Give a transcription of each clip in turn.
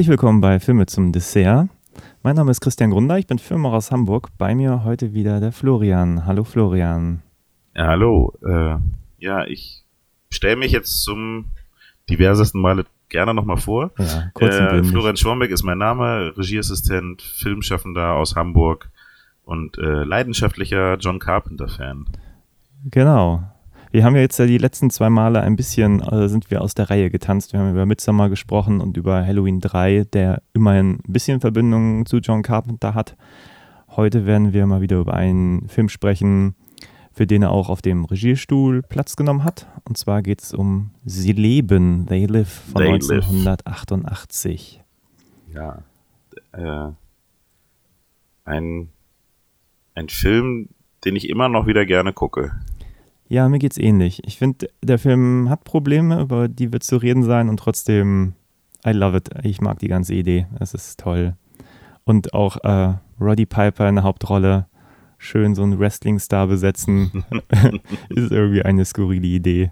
Herzlich willkommen bei Filme zum Dessert. Mein Name ist Christian Grunder, ich bin Filmer aus Hamburg. Bei mir heute wieder der Florian. Hallo Florian. Ja, hallo. Äh, ja, ich stelle mich jetzt zum diversesten Male gerne nochmal vor. Ja, kurz Äh. Florian Schwombeck ist mein Name, Regieassistent, Filmschaffender aus Hamburg und äh, leidenschaftlicher John Carpenter-Fan. Genau. Wir haben ja jetzt ja die letzten zwei Male ein bisschen, äh, sind wir aus der Reihe getanzt. Wir haben über Midsommar gesprochen und über Halloween 3, der immerhin ein bisschen Verbindung zu John Carpenter hat. Heute werden wir mal wieder über einen Film sprechen, für den er auch auf dem Regiestuhl Platz genommen hat. Und zwar geht es um Sie leben, They Live von They Live. 1988. Ja. Äh, ein, ein Film, den ich immer noch wieder gerne gucke. Ja, mir geht's ähnlich. Ich finde, der Film hat Probleme, über die wird zu reden sein und trotzdem, I love it. Ich mag die ganze Idee. Es ist toll. Und auch äh, Roddy Piper in der Hauptrolle, schön so einen Wrestling-Star besetzen, ist irgendwie eine skurrile Idee.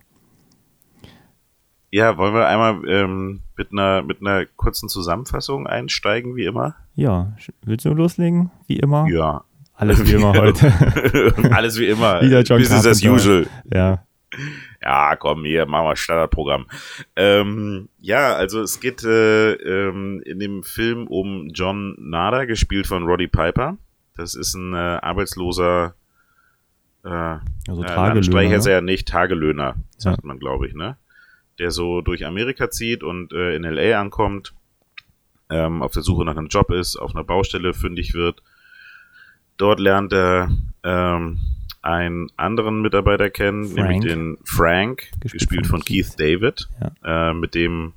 Ja, wollen wir einmal ähm, mit, einer, mit einer kurzen Zusammenfassung einsteigen, wie immer? Ja, willst du loslegen? Wie immer? Ja. Alles wie immer heute. Alles wie immer. Wieder John Business as usual. ja. Ja, komm, hier, machen wir Standardprogramm. Ähm, ja, also es geht äh, ähm, in dem Film um John Nader, gespielt von Roddy Piper. Das ist ein äh, arbeitsloser äh, Also äh, Tagelöhner. Ne? er ja nicht, Tagelöhner, sagt man, glaube ich, ne? Der so durch Amerika zieht und äh, in L.A. ankommt, ähm, auf der Suche nach einem Job ist, auf einer Baustelle fündig wird. Dort lernt er ähm, einen anderen Mitarbeiter kennen, Frank. nämlich den Frank, Gespielt gespielt, von von Keith, David, Ja. äh, mit dem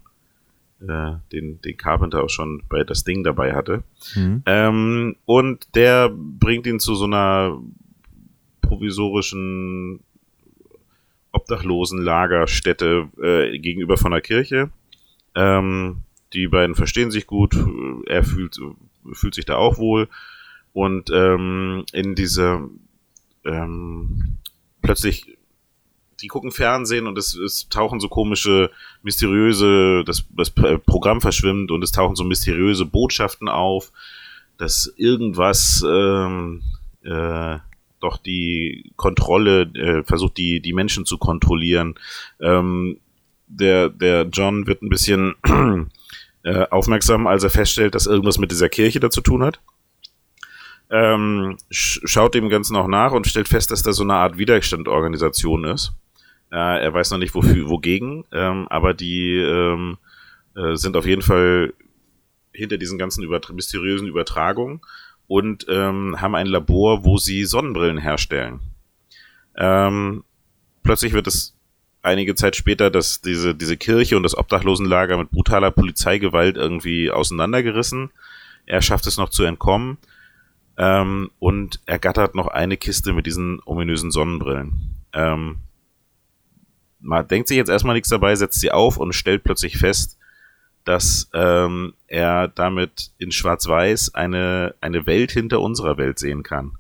äh, den, den Carpenter auch schon bei das Ding dabei hatte. Mhm. Ähm, und der bringt ihn zu so einer provisorischen Obdachlosenlagerstätte äh, gegenüber von der Kirche. Ähm, die beiden verstehen sich gut, er fühlt, fühlt sich da auch wohl. Und ähm, in diese ähm, plötzlich, die gucken Fernsehen und es, es tauchen so komische, mysteriöse, das, das Programm verschwimmt und es tauchen so mysteriöse Botschaften auf, dass irgendwas ähm, äh, doch die Kontrolle äh, versucht, die, die Menschen zu kontrollieren. Ähm, der, der John wird ein bisschen äh, aufmerksam, als er feststellt, dass irgendwas mit dieser Kirche da zu tun hat. Ähm, sch schaut dem Ganzen auch nach und stellt fest, dass da so eine Art Widerstandorganisation ist. Äh, er weiß noch nicht wofür, wogegen, ähm, aber die ähm, äh, sind auf jeden Fall hinter diesen ganzen übertra mysteriösen Übertragungen und ähm, haben ein Labor, wo sie Sonnenbrillen herstellen. Ähm, plötzlich wird es einige Zeit später, dass diese, diese Kirche und das Obdachlosenlager mit brutaler Polizeigewalt irgendwie auseinandergerissen. Er schafft es noch zu entkommen ähm, und ergattert noch eine Kiste mit diesen ominösen Sonnenbrillen. Ähm, man denkt sich jetzt erstmal nichts dabei, setzt sie auf und stellt plötzlich fest, dass ähm, er damit in Schwarz-Weiß eine, eine Welt hinter unserer Welt sehen kann.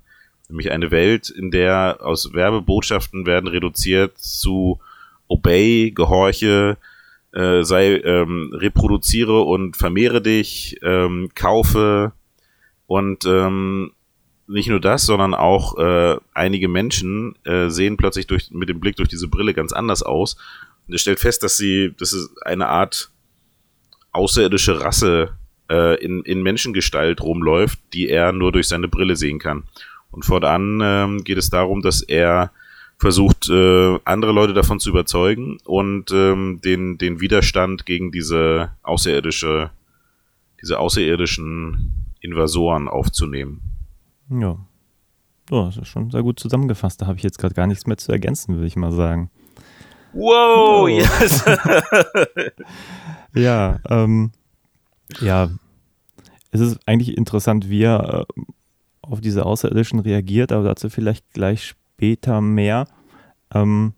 Nämlich eine Welt, in der aus Werbebotschaften werden reduziert zu Obey, Gehorche, äh, sei, ähm, reproduziere und vermehre dich, ähm, kaufe und ähm, nicht nur das, sondern auch äh, einige Menschen äh, sehen plötzlich durch, mit dem Blick durch diese Brille ganz anders aus. Und er stellt fest, dass sie, dass es eine Art außerirdische Rasse äh, in, in Menschengestalt rumläuft, die er nur durch seine Brille sehen kann. Und fortan ähm, geht es darum, dass er versucht, äh, andere Leute davon zu überzeugen und ähm, den, den Widerstand gegen diese außerirdische, diese außerirdischen Invasoren aufzunehmen. Ja. Oh, das ist schon sehr gut zusammengefasst. Da habe ich jetzt gerade gar nichts mehr zu ergänzen, würde ich mal sagen. Wow, Oh. yes! Ja, ähm, ja, es ist eigentlich interessant, wie er äh, auf diese Außerirdischen reagiert, aber dazu vielleicht gleich später mehr. Ähm,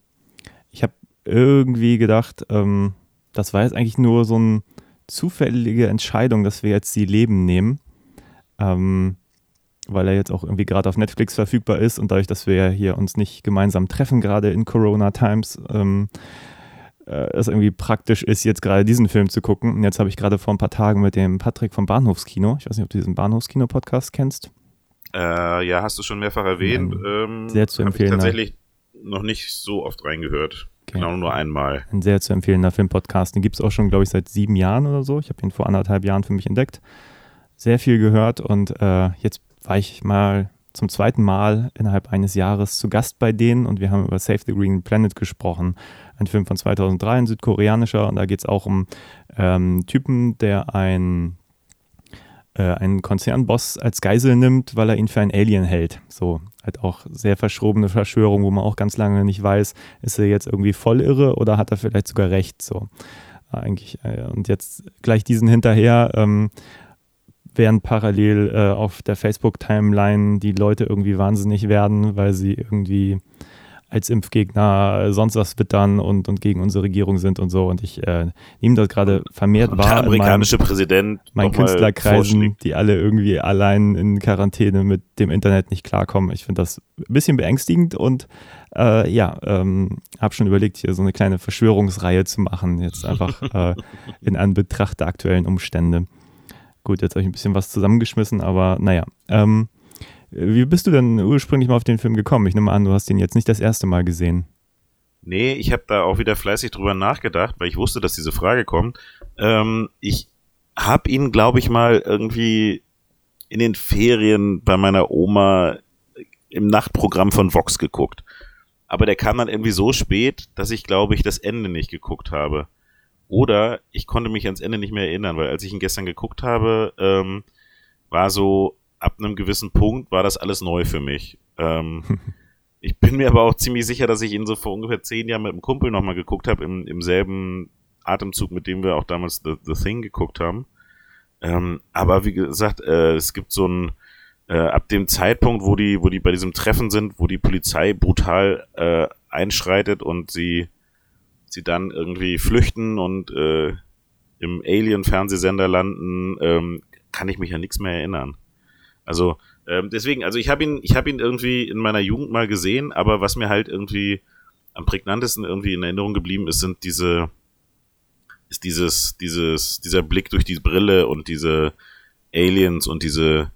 ich habe irgendwie gedacht, ähm, das war jetzt eigentlich nur so ein zufällige Entscheidung, dass wir jetzt die Leben nehmen. Ähm, weil er jetzt auch irgendwie gerade auf Netflix verfügbar ist und dadurch, dass wir ja hier uns nicht gemeinsam treffen, gerade in Corona Times, ähm, äh, es irgendwie praktisch ist, jetzt gerade diesen Film zu gucken. Und jetzt habe ich gerade vor ein paar Tagen mit dem Patrick vom Bahnhofskino, ich weiß nicht, ob du diesen Bahnhofskino-Podcast kennst. Äh, ja, hast du schon mehrfach erwähnt. Ähm, sehr zu empfehlen. Ich tatsächlich noch nicht so oft reingehört. Okay. Genau, nur einmal. Ein sehr zu empfehlender Filmpodcast. Den gibt es auch schon, glaube ich, seit sieben Jahren oder so. Ich habe ihn vor anderthalb Jahren für mich entdeckt. Sehr viel gehört und äh, jetzt war ich mal zum zweiten Mal innerhalb eines Jahres zu Gast bei denen und wir haben über Save the Green Planet gesprochen. Ein Film von 2003, ein südkoreanischer und da geht es auch um ähm, Typen, der ein äh, einen Konzernboss als Geisel nimmt, weil er ihn für ein Alien hält. So, halt auch sehr verschrobene Verschwörung, wo man auch ganz lange nicht weiß, ist er jetzt irgendwie voll irre oder hat er vielleicht sogar recht. So, eigentlich. Äh, und jetzt gleich diesen hinterher. Ähm, während parallel äh, auf der Facebook-Timeline die Leute irgendwie wahnsinnig werden, weil sie irgendwie als Impfgegner sonst was wittern und, und gegen unsere Regierung sind und so. Und ich äh, nehme das gerade vermehrt wahr. Der amerikanische meinem, Präsident. Meinen Künstlerkreisen, die alle irgendwie allein in Quarantäne mit dem Internet nicht klarkommen. Ich finde das ein bisschen beängstigend und äh, ja, ähm, habe schon überlegt, hier so eine kleine Verschwörungsreihe zu machen, jetzt einfach äh, in Anbetracht der aktuellen Umstände. Gut, jetzt habe ich ein bisschen was zusammengeschmissen, aber naja. Ähm, wie bist du denn ursprünglich mal auf den Film gekommen? Ich nehme an, du hast ihn jetzt nicht das erste Mal gesehen. Nee, ich habe da auch wieder fleißig drüber nachgedacht, weil ich wusste, dass diese Frage kommt. Ähm, ich habe ihn, glaube ich, mal irgendwie in den Ferien bei meiner Oma im Nachtprogramm von Vox geguckt. Aber der kam dann irgendwie so spät, dass ich, glaube ich, das Ende nicht geguckt habe. Oder ich konnte mich ans Ende nicht mehr erinnern, weil als ich ihn gestern geguckt habe, ähm, war so, ab einem gewissen Punkt war das alles neu für mich. Ähm, ich bin mir aber auch ziemlich sicher, dass ich ihn so vor ungefähr zehn Jahren mit einem Kumpel nochmal geguckt habe, im, im selben Atemzug, mit dem wir auch damals The, The Thing geguckt haben. Ähm, aber wie gesagt, äh, es gibt so ein, äh, ab dem Zeitpunkt, wo die, wo die bei diesem Treffen sind, wo die Polizei brutal äh, einschreitet und sie sie dann irgendwie flüchten und äh, im Alien-Fernsehsender landen, ähm, kann ich mich ja nichts mehr erinnern. Also ähm, deswegen, also ich habe ihn, ich habe ihn irgendwie in meiner Jugend mal gesehen, aber was mir halt irgendwie am prägnantesten irgendwie in Erinnerung geblieben ist, sind diese, ist dieses, dieses, dieser Blick durch die Brille und diese Aliens und diese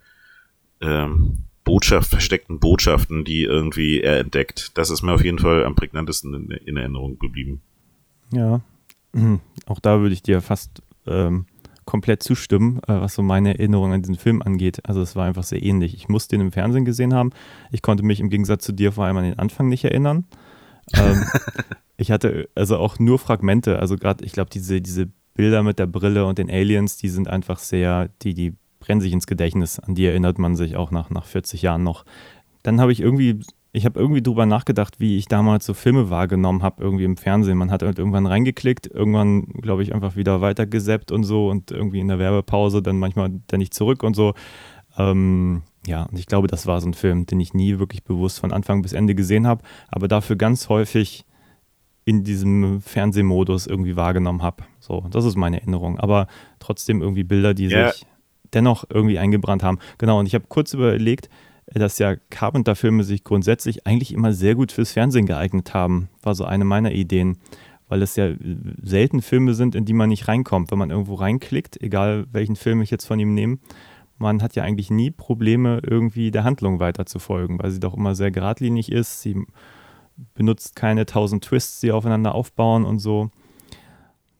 ähm, Botschaft, versteckten Botschaften, die irgendwie er entdeckt. Das ist mir auf jeden Fall am prägnantesten in, in Erinnerung geblieben. Ja, mhm. auch da würde ich dir fast ähm, komplett zustimmen, äh, was so meine Erinnerung an diesen Film angeht. Also es war einfach sehr ähnlich. Ich musste ihn im Fernsehen gesehen haben. Ich konnte mich im Gegensatz zu dir vor allem an den Anfang nicht erinnern. Ähm, ich hatte also auch nur Fragmente. Also gerade, ich glaube, diese, diese Bilder mit der Brille und den Aliens, die sind einfach sehr, die, die brennen sich ins Gedächtnis. An die erinnert man sich auch nach, nach 40 Jahren noch. Dann habe ich irgendwie ich habe irgendwie drüber nachgedacht, wie ich damals so Filme wahrgenommen habe, irgendwie im Fernsehen. Man hat halt irgendwann reingeklickt, irgendwann, glaube ich, einfach wieder weitergesappt und so und irgendwie in der Werbepause dann manchmal dann nicht zurück und so. Ähm, ja, und ich glaube, das war so ein Film, den ich nie wirklich bewusst von Anfang bis Ende gesehen habe, aber dafür ganz häufig in diesem Fernsehmodus irgendwie wahrgenommen habe. So, das ist meine Erinnerung. Aber trotzdem irgendwie Bilder, die ja. sich dennoch irgendwie eingebrannt haben. Genau, und ich habe kurz überlegt, dass ja Carpenter-Filme sich grundsätzlich eigentlich immer sehr gut fürs Fernsehen geeignet haben. War so eine meiner Ideen. Weil es ja selten Filme sind, in die man nicht reinkommt. Wenn man irgendwo reinklickt, egal welchen Film ich jetzt von ihm nehme, man hat ja eigentlich nie Probleme, irgendwie der Handlung weiterzufolgen, weil sie doch immer sehr geradlinig ist. Sie benutzt keine tausend Twists, die aufeinander aufbauen und so.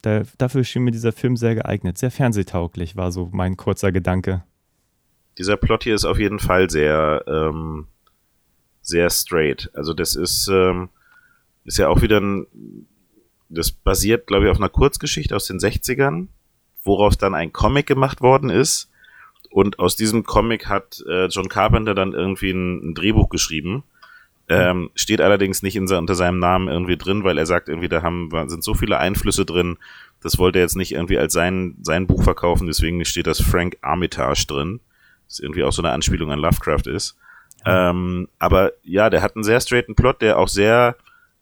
Da, dafür schien mir dieser Film sehr geeignet. Sehr fernsehtauglich, war so mein kurzer Gedanke dieser Plot hier ist auf jeden Fall sehr, ähm, sehr straight. Also das ist, ähm, ist ja auch wieder ein, das basiert, glaube ich, auf einer Kurzgeschichte aus den 60ern, woraus dann ein Comic gemacht worden ist. Und aus diesem Comic hat äh, John Carpenter dann irgendwie ein, ein Drehbuch geschrieben. Ähm, steht allerdings nicht in, unter seinem Namen irgendwie drin, weil er sagt, irgendwie, da haben, sind so viele Einflüsse drin, das wollte er jetzt nicht irgendwie als sein, sein Buch verkaufen, deswegen steht das Frank Armitage drin. Das irgendwie auch so eine Anspielung an Lovecraft ist. Ja. Ähm, aber ja, der hat einen sehr straighten Plot, der auch sehr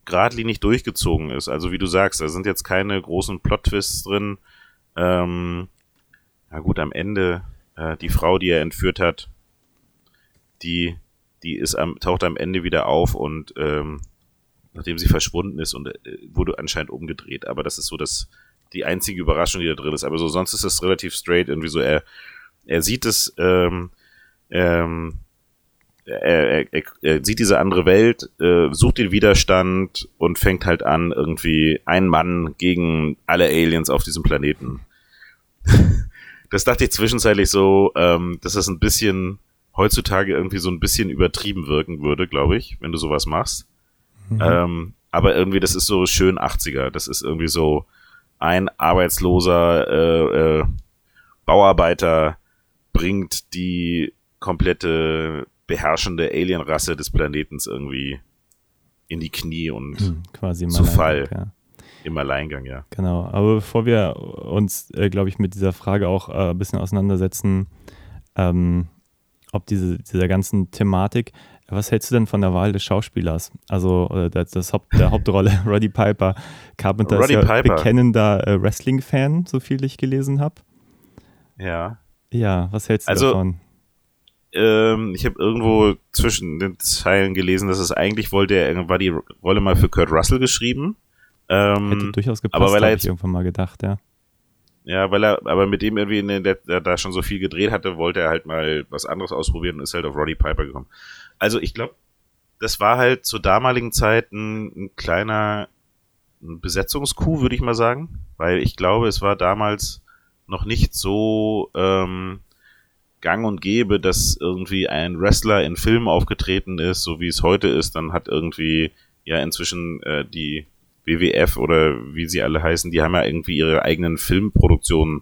geradlinig durchgezogen ist. Also wie du sagst, da sind jetzt keine großen Plot-Twists drin. ähm, na gut, am Ende, äh, die Frau, die er entführt hat, die, die ist am, taucht am Ende wieder auf und ähm, nachdem sie verschwunden ist und äh, wurde anscheinend umgedreht. Aber das ist so das, die einzige Überraschung, die da drin ist. Aber so sonst ist es relativ straight, irgendwie so, er, er sieht es, ähm, ähm, er, er, er sieht diese andere Welt, äh, sucht den Widerstand und fängt halt an, irgendwie ein Mann gegen alle Aliens auf diesem Planeten. das dachte ich zwischenzeitlich so, ähm, dass das ein bisschen heutzutage irgendwie so ein bisschen übertrieben wirken würde, glaube ich, wenn du sowas machst. Mhm. Ähm, aber irgendwie, das ist so schön 80er. Das ist irgendwie so ein arbeitsloser äh, äh, Bauarbeiter bringt die komplette beherrschende Alienrasse des Planetens irgendwie in die Knie und hm, quasi zu Fall. Ja. Im Alleingang, ja. Genau, aber bevor wir uns, äh, glaube ich, mit dieser Frage auch äh, ein bisschen auseinandersetzen, ähm, ob diese, dieser ganzen Thematik, was hältst du denn von der Wahl des Schauspielers? Also äh, das, das Haupt, der Hauptrolle, Roddy Piper. Carpenter Roddy ist ja Piper. bekennender äh, Wrestling-Fan, so viel ich gelesen habe. Ja. Ja, was hältst du also, davon? ähm, ich habe irgendwo zwischen den Zeilen gelesen, dass es eigentlich wollte, er war die Rolle mal für Kurt Russell geschrieben. Ähm, Hätte durchaus gepasst, aber weil er jetzt, irgendwann mal gedacht, ja. Ja, weil er, aber mit dem irgendwie in der, der, da schon so viel gedreht hatte, wollte er halt mal was anderes ausprobieren und ist halt auf Roddy Piper gekommen. Also ich glaube, das war halt zur damaligen Zeit ein, ein kleiner Besetzungskuh, würde ich mal sagen. Weil ich glaube, es war damals noch nicht so ähm, gang und gäbe, dass irgendwie ein Wrestler in Filmen aufgetreten ist, so wie es heute ist, dann hat irgendwie ja inzwischen äh, die WWF oder wie sie alle heißen, die haben ja irgendwie ihre eigenen Filmproduktionen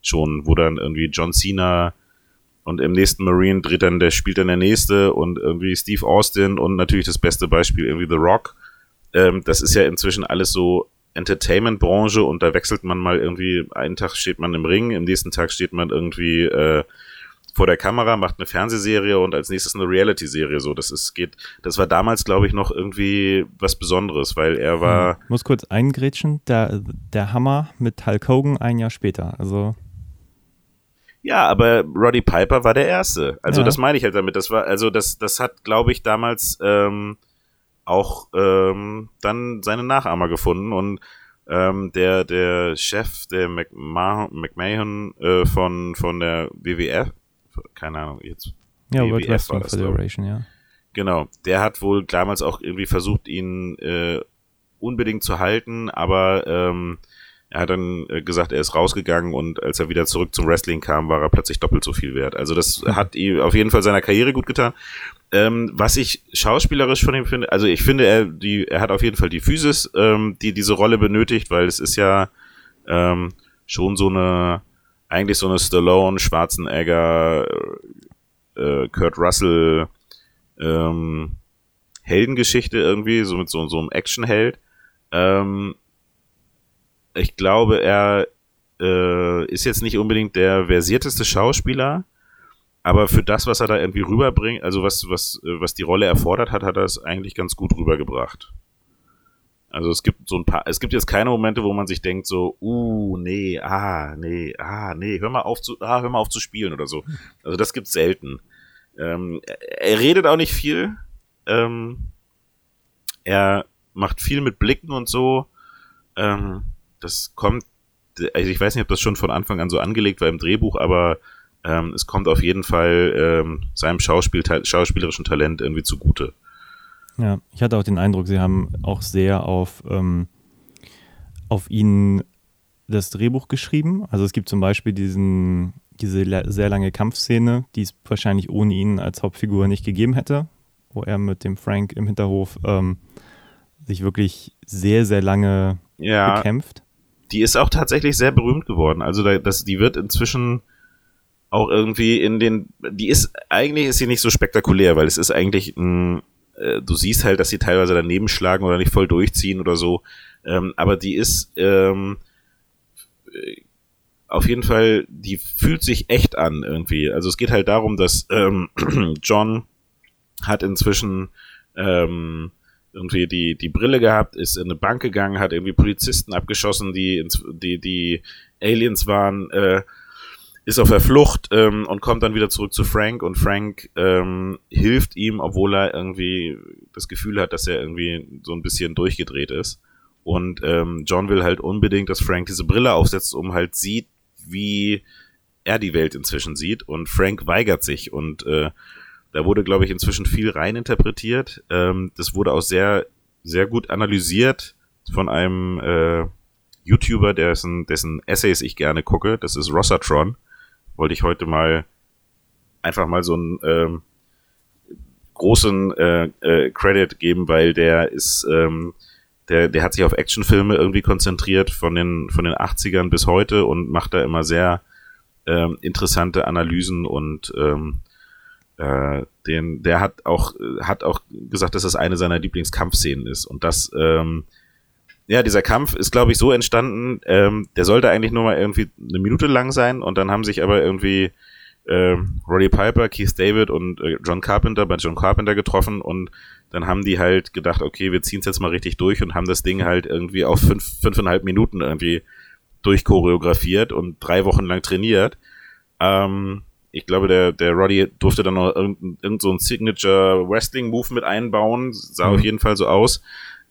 schon, wo dann irgendwie John Cena und im nächsten Marine dreht dann, der spielt dann der nächste und irgendwie Steve Austin und natürlich das beste Beispiel irgendwie The Rock. Ähm, das ist ja inzwischen alles so Entertainment-Branche und da wechselt man mal irgendwie, einen Tag steht man im Ring, im nächsten Tag steht man irgendwie äh, vor der Kamera, macht eine Fernsehserie und als nächstes eine Reality-Serie. So, das ist, geht, das war damals, glaube ich, noch irgendwie was Besonderes, weil er war. Ich muss kurz eingrätschen, der, der Hammer mit Hulk Hogan ein Jahr später. Also. Ja, aber Roddy Piper war der Erste. Also ja. das meine ich halt damit. Das war, also das, das hat, glaube ich, damals ähm, auch ähm, dann seine Nachahmer gefunden und ähm, der, der Chef, der McMahon, äh, von, von der WWF, keine Ahnung, jetzt. Ja, World Wrestling Federation, ja. Genau, der hat wohl damals auch irgendwie versucht, ihn äh, unbedingt zu halten, aber ähm, er hat dann äh, gesagt, er ist rausgegangen und als er wieder zurück zum Wrestling kam, war er plötzlich doppelt so viel wert. Also das hat ihm auf jeden Fall seiner Karriere gut getan. Ähm, was ich schauspielerisch von ihm finde, also ich finde, er, die, er hat auf jeden Fall die Physis, ähm, die diese Rolle benötigt, weil es ist ja ähm, schon so eine eigentlich so eine Stallone, Schwarzenegger, äh, Kurt Russell ähm, Heldengeschichte irgendwie, so mit so, so einem Actionheld. Ähm, ich glaube, er äh, ist jetzt nicht unbedingt der versierteste Schauspieler, aber für das, was er da irgendwie rüberbringt, also was, was, was die Rolle erfordert hat, hat er es eigentlich ganz gut rübergebracht. Also es gibt so ein paar, es gibt jetzt keine Momente, wo man sich denkt so, uh, nee, ah, nee, ah, nee, hör mal auf zu, ah, hör mal auf zu spielen oder so. Also das gibt's selten. Ähm, er, er redet auch nicht viel. Ähm, er macht viel mit Blicken und so. Ähm, das kommt, also ich weiß nicht, ob das schon von Anfang an so angelegt war im Drehbuch, aber ähm, es kommt auf jeden Fall ähm, seinem Schauspiel, schauspielerischen Talent irgendwie zugute. Ja, ich hatte auch den Eindruck, sie haben auch sehr auf, ähm, auf ihn das Drehbuch geschrieben. Also es gibt zum Beispiel diesen, diese sehr lange Kampfszene, die es wahrscheinlich ohne ihn als Hauptfigur nicht gegeben hätte, wo er mit dem Frank im Hinterhof ähm, sich wirklich sehr, sehr lange ja, bekämpft. Die ist auch tatsächlich sehr berühmt geworden. Also da, das, die wird inzwischen auch irgendwie in den, die ist, eigentlich ist sie nicht so spektakulär, weil es ist eigentlich ein, äh, du siehst halt, dass sie teilweise daneben schlagen oder nicht voll durchziehen oder so. Ähm, aber die ist ähm, äh, auf jeden Fall, die fühlt sich echt an irgendwie. Also es geht halt darum, dass ähm, John hat inzwischen ähm, irgendwie die, die Brille gehabt, ist in eine Bank gegangen, hat irgendwie Polizisten abgeschossen, die, die, die Aliens waren, äh, ist auf der Flucht ähm, und kommt dann wieder zurück zu Frank und Frank ähm, hilft ihm, obwohl er irgendwie das Gefühl hat, dass er irgendwie so ein bisschen durchgedreht ist. Und ähm, John will halt unbedingt, dass Frank diese Brille aufsetzt, um halt sieht, wie er die Welt inzwischen sieht. Und Frank weigert sich und äh, da wurde, glaube ich, inzwischen viel reininterpretiert. Ähm, das wurde auch sehr, sehr gut analysiert von einem äh, YouTuber, dessen, dessen Essays ich gerne gucke. Das ist Rossatron. Wollte ich heute mal einfach mal so einen ähm, großen äh, äh, Credit geben, weil der ist, ähm, der, der hat sich auf Actionfilme irgendwie konzentriert von den, von den 80ern bis heute und macht da immer sehr ähm, interessante Analysen und ähm, äh, den, der hat auch, hat auch gesagt, dass das eine seiner Lieblingskampfszenen ist. Und das, ähm, ja, dieser Kampf ist, glaube ich, so entstanden, ähm, der sollte eigentlich nur mal irgendwie eine Minute lang sein und dann haben sich aber irgendwie äh, Roddy Piper, Keith David und äh, John Carpenter bei John Carpenter getroffen und dann haben die halt gedacht, okay, wir ziehen es jetzt mal richtig durch und haben das Ding halt irgendwie auf fünf, fünfeinhalb Minuten irgendwie durchchoreografiert und drei Wochen lang trainiert. Ähm, ich glaube, der, der Roddy durfte dann noch irgendein, irgend so Signature Wrestling Move mit einbauen. Sah mhm. auf jeden Fall so aus.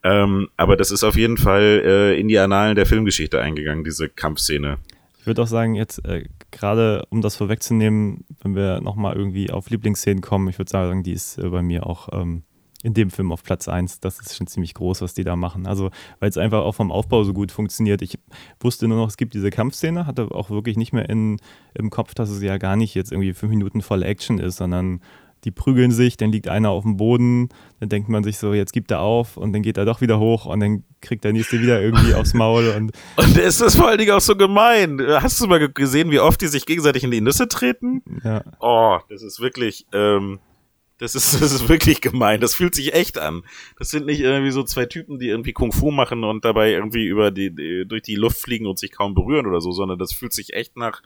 Ähm, aber das ist auf jeden Fall äh, in die Annalen der Filmgeschichte eingegangen, diese Kampfszene. Ich würde auch sagen, jetzt äh, gerade um das vorwegzunehmen, wenn wir nochmal irgendwie auf Lieblingsszenen kommen, ich würde sagen, die ist äh, bei mir auch ähm, in dem Film auf Platz 1. Das ist schon ziemlich groß, was die da machen. Also, weil es einfach auch vom Aufbau so gut funktioniert. Ich wusste nur noch, es gibt diese Kampfszene, hatte auch wirklich nicht mehr in, im Kopf, dass es ja gar nicht jetzt irgendwie fünf Minuten volle Action ist, sondern die prügeln sich, dann liegt einer auf dem Boden, dann denkt man sich so, jetzt gibt er auf und dann geht er doch wieder hoch und dann kriegt der nächste wieder irgendwie aufs Maul. Und, und ist das vor allen Dingen auch so gemein. Hast du mal gesehen, wie oft die sich gegenseitig in die Nüsse treten? Ja. Oh, das ist wirklich, ähm, das ist, das ist wirklich gemein. Das fühlt sich echt an. Das sind nicht irgendwie so zwei Typen, die irgendwie Kung Fu machen und dabei irgendwie über die, die durch die Luft fliegen und sich kaum berühren oder so, sondern das fühlt sich echt nach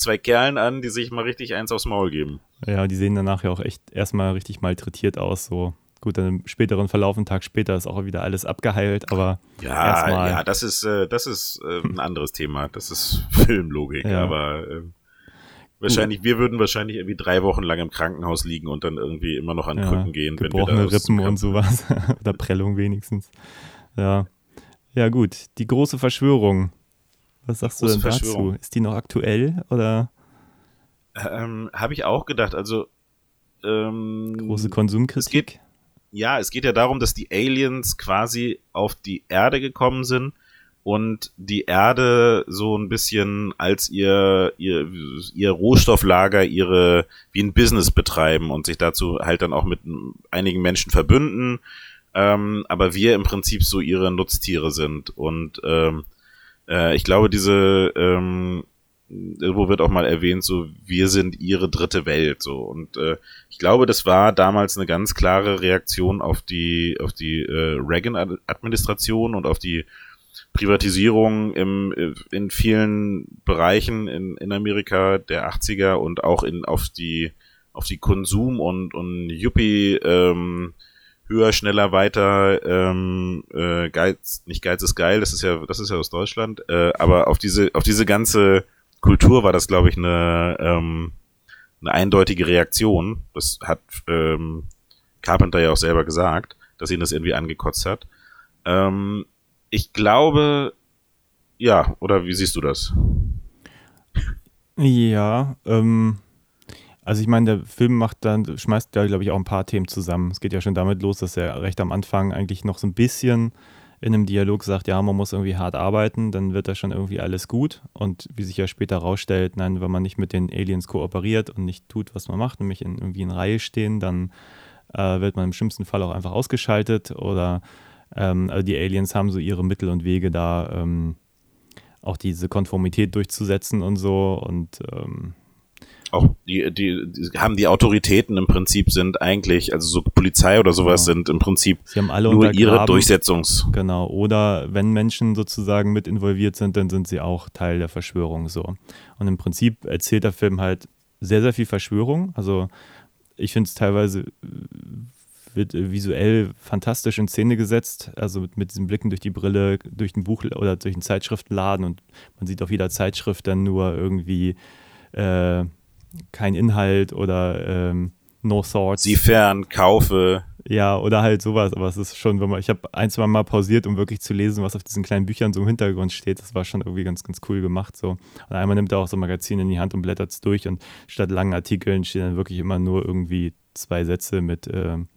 zwei Kerlen an, die sich mal richtig eins aufs Maul geben. Ja, die sehen danach ja auch echt erstmal richtig malträtiert aus, so. Gut, dann im späteren Verlauf, einen Tag später, ist auch wieder alles abgeheilt, aber ja, erstmal. Ja, das ist, äh, das ist äh, ein anderes Thema. Das ist Filmlogik, ja. aber äh, Wahrscheinlich, wir würden wahrscheinlich irgendwie drei Wochen lang im Krankenhaus liegen und dann irgendwie immer noch an ja, Krücken gehen. Gebrochene wenn wir Rippen und sowas. Oder Prellung wenigstens. Ja. Ja, gut. Die große Verschwörung. Was sagst du denn dazu? Ist die noch aktuell oder? Ähm, Habe ich auch gedacht. Also ähm, große Konsumkritik. Es geht, ja, es geht ja darum, dass die Aliens quasi auf die Erde gekommen sind und die Erde so ein bisschen als ihr, ihr, ihr Rohstofflager, ihre, wie ein Business betreiben und sich dazu halt dann auch mit einigen Menschen verbünden, ähm, aber wir im Prinzip so ihre Nutztiere sind und ähm, äh, ich glaube, diese, ähm, irgendwo wird auch mal erwähnt, so wir sind ihre dritte Welt, so. Und äh, ich glaube, das war damals eine ganz klare Reaktion auf die auf die äh, Reagan-Administration und auf die Privatisierung im, in vielen Bereichen in, in Amerika der 80er und auch in, auf die, auf die Konsum- und, und Yuppie, ähm, höher, schneller, weiter, ähm, äh, Geiz, nicht Geiz ist geil, das ist ja, das ist ja aus Deutschland, äh, aber auf diese, auf diese ganze Kultur war das, glaube ich, eine, ähm, eine eindeutige Reaktion. Das hat ähm, Carpenter ja auch selber gesagt, dass ihn das irgendwie angekotzt hat. Ähm, ich glaube, ja, oder wie siehst du das? Ja, ähm, also ich meine, der Film macht dann, schmeißt da, glaube ich, auch ein paar Themen zusammen. Es geht ja schon damit los, dass er recht am Anfang eigentlich noch so ein bisschen in einem Dialog sagt, ja, man muss irgendwie hart arbeiten, dann wird da schon irgendwie alles gut. Und wie sich ja später herausstellt, nein, wenn man nicht mit den Aliens kooperiert und nicht tut, was man macht, nämlich in, irgendwie in Reihe stehen, dann äh, wird man im schlimmsten Fall auch einfach ausgeschaltet oder ähm, also die Aliens haben so ihre Mittel und Wege da, ähm, auch diese Konformität durchzusetzen und so und ähm, auch die, die, die haben die Autoritäten im Prinzip sind eigentlich, also so Polizei oder sowas genau. sind im Prinzip nur ihre Durchsetzungs. Genau, oder wenn Menschen sozusagen mit involviert sind, dann sind sie auch Teil der Verschwörung so. Und im Prinzip erzählt der Film halt sehr, sehr viel Verschwörung. Also ich finde es teilweise wird äh, visuell fantastisch in Szene gesetzt, also mit, mit diesen Blicken durch die Brille, durch ein Buch oder durch einen Zeitschriftenladen und man sieht auf jeder Zeitschrift dann nur irgendwie äh, kein Inhalt oder ähm, No Thoughts. Sie fern, kaufe. Ja, oder halt sowas, aber es ist schon, wenn man, ich habe ein, zwei Mal pausiert, um wirklich zu lesen, was auf diesen kleinen Büchern so im Hintergrund steht. Das war schon irgendwie ganz, ganz cool gemacht. So. Und einmal nimmt er auch so ein Magazin in die Hand und blättert es durch und statt langen Artikeln stehen dann wirklich immer nur irgendwie zwei Sätze mit ähm,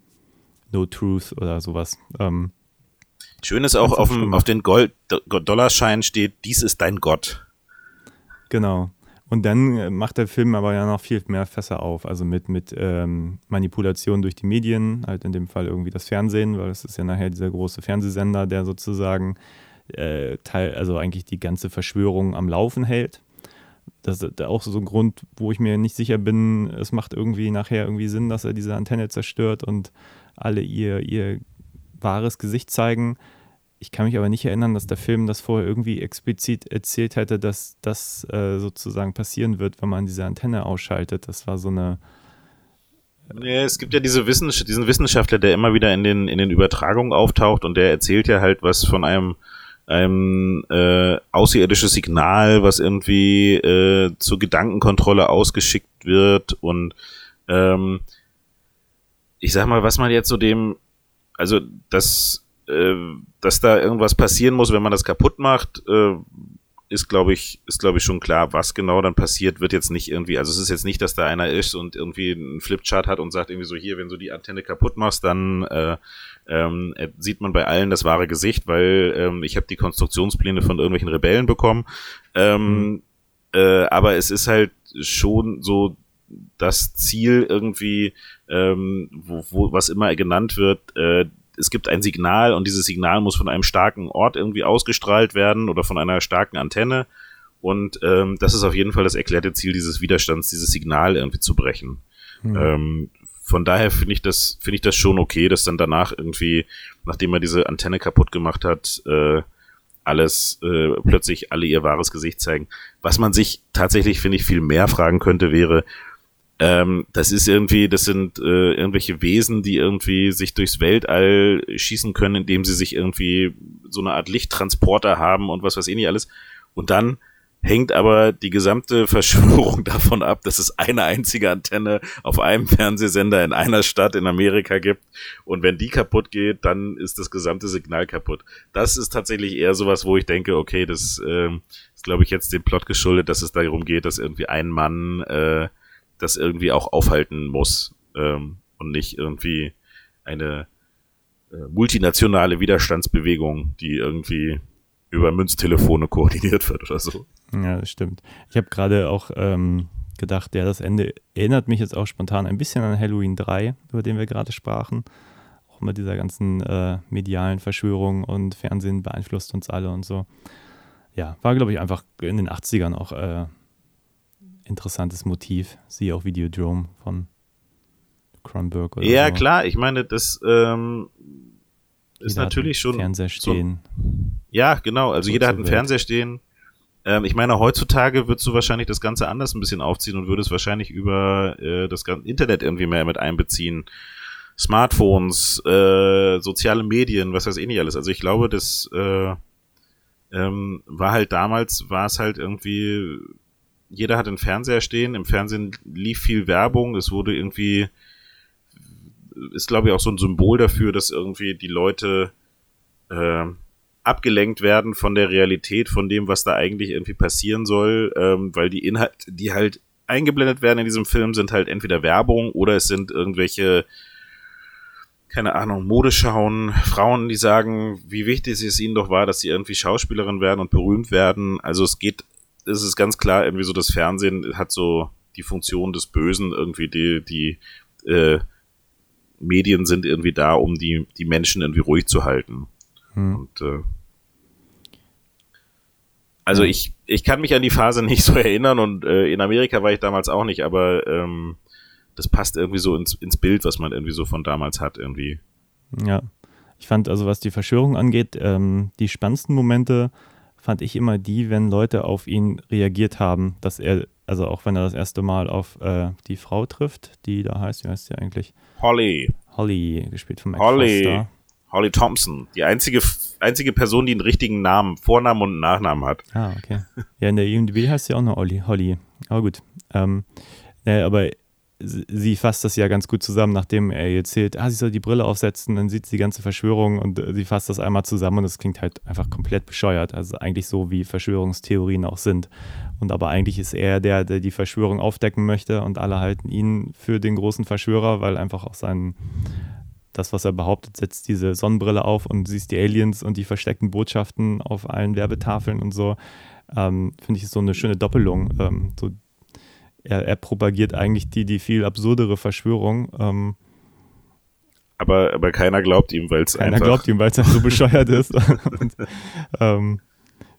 No Truth oder sowas. Ähm, Schön ist auch auf, dem, auf den Gold Dollarschein steht, dies ist dein Gott. Genau. Und dann äh, macht der Film aber ja noch viel mehr Fässer auf, also mit, mit ähm, Manipulation durch die Medien, halt in dem Fall irgendwie das Fernsehen, weil es ist ja nachher dieser große Fernsehsender, der sozusagen äh, Teil, also eigentlich die ganze Verschwörung am Laufen hält. Das ist auch so ein Grund, wo ich mir nicht sicher bin, es macht irgendwie nachher irgendwie Sinn, dass er diese Antenne zerstört und alle ihr, ihr wahres Gesicht zeigen. Ich kann mich aber nicht erinnern, dass der Film das vorher irgendwie explizit erzählt hätte, dass das äh, sozusagen passieren wird, wenn man diese Antenne ausschaltet. Das war so eine. Ja, es gibt ja diese Wissenschaft, diesen Wissenschaftler, der immer wieder in den, in den Übertragungen auftaucht und der erzählt ja halt was von einem, einem äh, außerirdisches Signal, was irgendwie äh, zur Gedankenkontrolle ausgeschickt wird und ähm, ich sag mal, was man jetzt so dem, also das äh, dass da irgendwas passieren muss, wenn man das kaputt macht, äh, ist, glaube ich, ist, glaube ich, schon klar, was genau dann passiert, wird jetzt nicht irgendwie, also es ist jetzt nicht, dass da einer ist und irgendwie einen Flipchart hat und sagt irgendwie so, hier, wenn du die Antenne kaputt machst, dann äh, ähm, äh, sieht man bei allen das wahre Gesicht, weil ähm, ich habe die Konstruktionspläne von irgendwelchen Rebellen bekommen. Ähm, mhm. äh, aber es ist halt schon so das Ziel irgendwie, ähm, wo, wo, was immer genannt wird, äh, es gibt ein Signal und dieses Signal muss von einem starken Ort irgendwie ausgestrahlt werden oder von einer starken Antenne. Und ähm, das ist auf jeden Fall das erklärte Ziel dieses Widerstands, dieses Signal irgendwie zu brechen. Mhm. Ähm, von daher finde ich das finde ich das schon okay, dass dann danach irgendwie, nachdem er diese Antenne kaputt gemacht hat, äh, alles äh, plötzlich alle ihr wahres Gesicht zeigen. Was man sich tatsächlich finde ich viel mehr fragen könnte wäre, ähm, das ist irgendwie, das sind äh, irgendwelche Wesen, die irgendwie sich durchs Weltall schießen können, indem sie sich irgendwie so eine Art Lichttransporter haben und was weiß ich nicht alles. Und dann hängt aber die gesamte Verschwörung davon ab, dass es eine einzige Antenne auf einem Fernsehsender in einer Stadt in Amerika gibt. Und wenn die kaputt geht, dann ist das gesamte Signal kaputt. Das ist tatsächlich eher sowas, wo ich denke, okay, das äh, ist, glaube ich, jetzt dem Plot geschuldet, dass es darum geht, dass irgendwie ein Mann äh, das irgendwie auch aufhalten muss ähm, und nicht irgendwie eine äh, multinationale Widerstandsbewegung, die irgendwie über Münztelefone koordiniert wird oder so. Ja, das stimmt. Ich habe gerade auch ähm, gedacht, ja, das Ende erinnert mich jetzt auch spontan ein bisschen an Halloween 3, über den wir gerade sprachen. Auch mit dieser ganzen äh, medialen Verschwörung und Fernsehen beeinflusst uns alle und so. Ja, war, glaube ich, einfach in den 80ern auch äh, interessantes Motiv. Siehe auch Videodrome von Cronenberg oder Ja, so. klar, ich meine, das ähm, ist Jeder natürlich schon. Fernseher stehen. So, ja, genau, also So jeder hat einen Welt. Fernseher stehen. Ähm, ich meine, heutzutage würdest du wahrscheinlich das Ganze anders ein bisschen aufziehen und würdest wahrscheinlich über äh, das ganze Internet irgendwie mehr mit einbeziehen. Smartphones, äh, soziale Medien, was weiß ich nicht alles. Also ich glaube, das äh, ähm, war halt damals, war es halt irgendwie jeder hat einen Fernseher stehen, im Fernsehen lief viel Werbung, es wurde irgendwie, ist glaube ich auch so ein Symbol dafür, dass irgendwie die Leute äh, abgelenkt werden von der Realität, von dem, was da eigentlich irgendwie passieren soll, ähm, weil die Inhalte, die halt eingeblendet werden in diesem Film, sind halt entweder Werbung oder es sind irgendwelche keine Ahnung, Modeschauen, Frauen, die sagen, wie wichtig es ihnen doch war, dass sie irgendwie Schauspielerin werden und berühmt werden. Also es geht es ist ganz klar, irgendwie so das Fernsehen hat so die Funktion des Bösen, irgendwie die, die äh, Medien sind irgendwie da, um die, die Menschen irgendwie ruhig zu halten. Hm. Und äh, also ich, ich kann mich an die Phase nicht so erinnern und äh, in Amerika war ich damals auch nicht, aber ähm, das passt irgendwie so ins, ins Bild, was man irgendwie so von damals hat, irgendwie. Ja. Ich fand also, was die Verschwörung angeht, ähm, die spannendsten Momente fand ich immer die, wenn Leute auf ihn reagiert haben, dass er, also auch wenn er das erste Mal auf äh, die Frau trifft, die da heißt, wie heißt sie eigentlich? Holly. Holly, gespielt von Mac Holly. Foster. Holly Thompson. Die einzige, einzige Person, die einen richtigen Namen, Vornamen und Nachnamen hat. Ah, okay. Ja, in der IMDb heißt sie auch noch Olli, Holly. Aber gut. Ähm, ja, aber sie fasst das ja ganz gut zusammen, nachdem er ihr erzählt, ah, sie soll die Brille aufsetzen, dann sieht sie die ganze Verschwörung und äh, sie fasst das einmal zusammen und es klingt halt einfach komplett bescheuert. Also eigentlich so, wie Verschwörungstheorien auch sind. Und aber eigentlich ist er der, der die Verschwörung aufdecken möchte und alle halten ihn für den großen Verschwörer, weil einfach auch sein, das, was er behauptet, setzt diese Sonnenbrille auf und siehst die Aliens und die versteckten Botschaften auf allen Werbetafeln und so. Ähm, Finde ich so eine schöne Doppelung. Ähm, so er, er propagiert eigentlich die, die viel absurdere Verschwörung. Ähm, Aber, aber keiner glaubt ihm, weil es keiner einfach. glaubt ihm, weil es so bescheuert ist. und, ähm,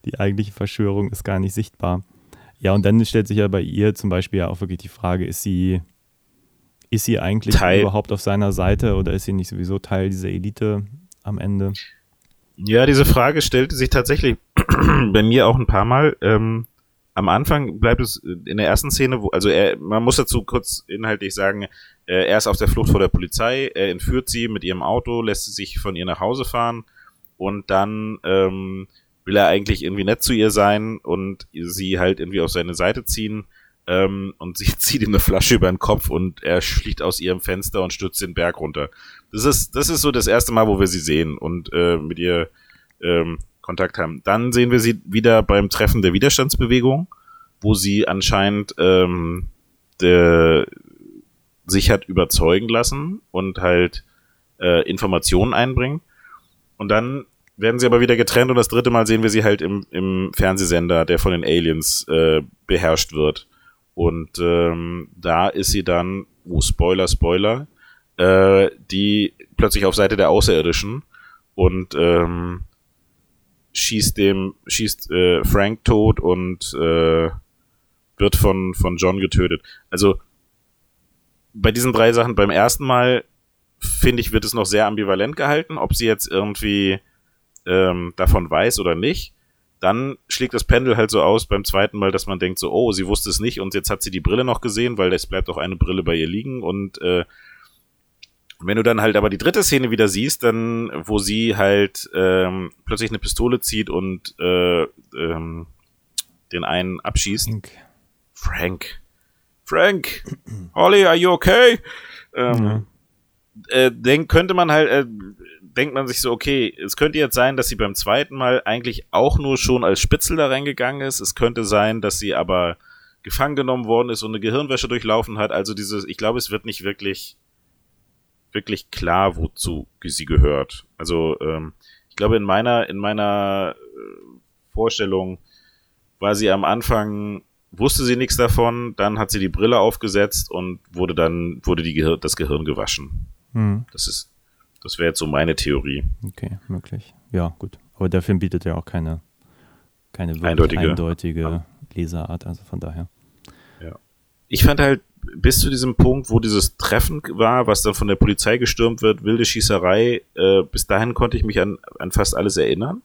die eigentliche Verschwörung ist gar nicht sichtbar. Ja, und dann stellt sich ja bei ihr zum Beispiel ja auch wirklich die Frage, ist sie, ist sie eigentlich Teil- überhaupt auf seiner Seite oder ist sie nicht sowieso Teil dieser Elite am Ende? Ja, diese Frage stellte sich tatsächlich bei mir auch ein paar Mal. Ähm, am Anfang bleibt es in der ersten Szene, wo, also er, man muss dazu kurz inhaltlich sagen, äh, er ist auf der Flucht vor der Polizei, er entführt sie mit ihrem Auto, lässt sie sich von ihr nach Hause fahren und dann ähm, will er eigentlich irgendwie nett zu ihr sein und sie halt irgendwie auf seine Seite ziehen ähm, und sie zieht ihm eine Flasche über den Kopf und er fliegt aus ihrem Fenster und stürzt den Berg runter. Das ist, das ist so das erste Mal, wo wir sie sehen und äh, mit ihr ähm, Kontakt haben. Dann sehen wir sie wieder beim Treffen der Widerstandsbewegung, wo sie anscheinend ähm, der, sich hat überzeugen lassen und halt äh, Informationen einbringen. Und dann werden sie aber wieder getrennt und das dritte Mal sehen wir sie halt im, im Fernsehsender, der von den Aliens äh, beherrscht wird. Und ähm, da ist sie dann, oh Spoiler, Spoiler, äh, die plötzlich auf Seite der Außerirdischen und ähm, schießt dem, schießt äh, Frank tot und äh, wird von, von John getötet. Also bei diesen drei Sachen beim ersten Mal finde ich, wird es noch sehr ambivalent gehalten, ob sie jetzt irgendwie ähm, davon weiß oder nicht. Dann schlägt das Pendel halt so aus beim zweiten Mal, dass man denkt so, oh, sie wusste es nicht und jetzt hat sie die Brille noch gesehen, weil es bleibt auch eine Brille bei ihr liegen und äh, wenn du dann halt aber die dritte Szene wieder siehst, dann, wo sie halt ähm, plötzlich eine Pistole zieht und äh, ähm, den einen abschießt. Frank. Frank! Holly, are you okay? Ähm, äh, denk, könnte man halt, äh, denkt man sich so, okay, es könnte jetzt sein, dass sie beim zweiten Mal eigentlich auch nur schon als Spitzel da reingegangen ist. Es könnte sein, dass sie aber gefangen genommen worden ist und eine Gehirnwäsche durchlaufen hat. Also dieses, ich glaube, es wird nicht wirklich, wirklich klar, wozu sie gehört. Also, ähm, ich glaube, in meiner, in meiner äh, Vorstellung war sie am Anfang, wusste sie nichts davon, dann hat sie die Brille aufgesetzt und wurde dann, wurde die Gehir das Gehirn gewaschen. Hm, Das ist, das wäre jetzt so meine Theorie. okay, möglich. Ja, gut. Aber der Film bietet ja auch keine, keine wirklich Eindeutige. eindeutige, Leserart, also von daher. Ich fand halt, bis zu diesem Punkt, wo dieses Treffen war, was dann von der Polizei gestürmt wird, wilde Schießerei, äh, bis dahin konnte ich mich an, an fast alles erinnern.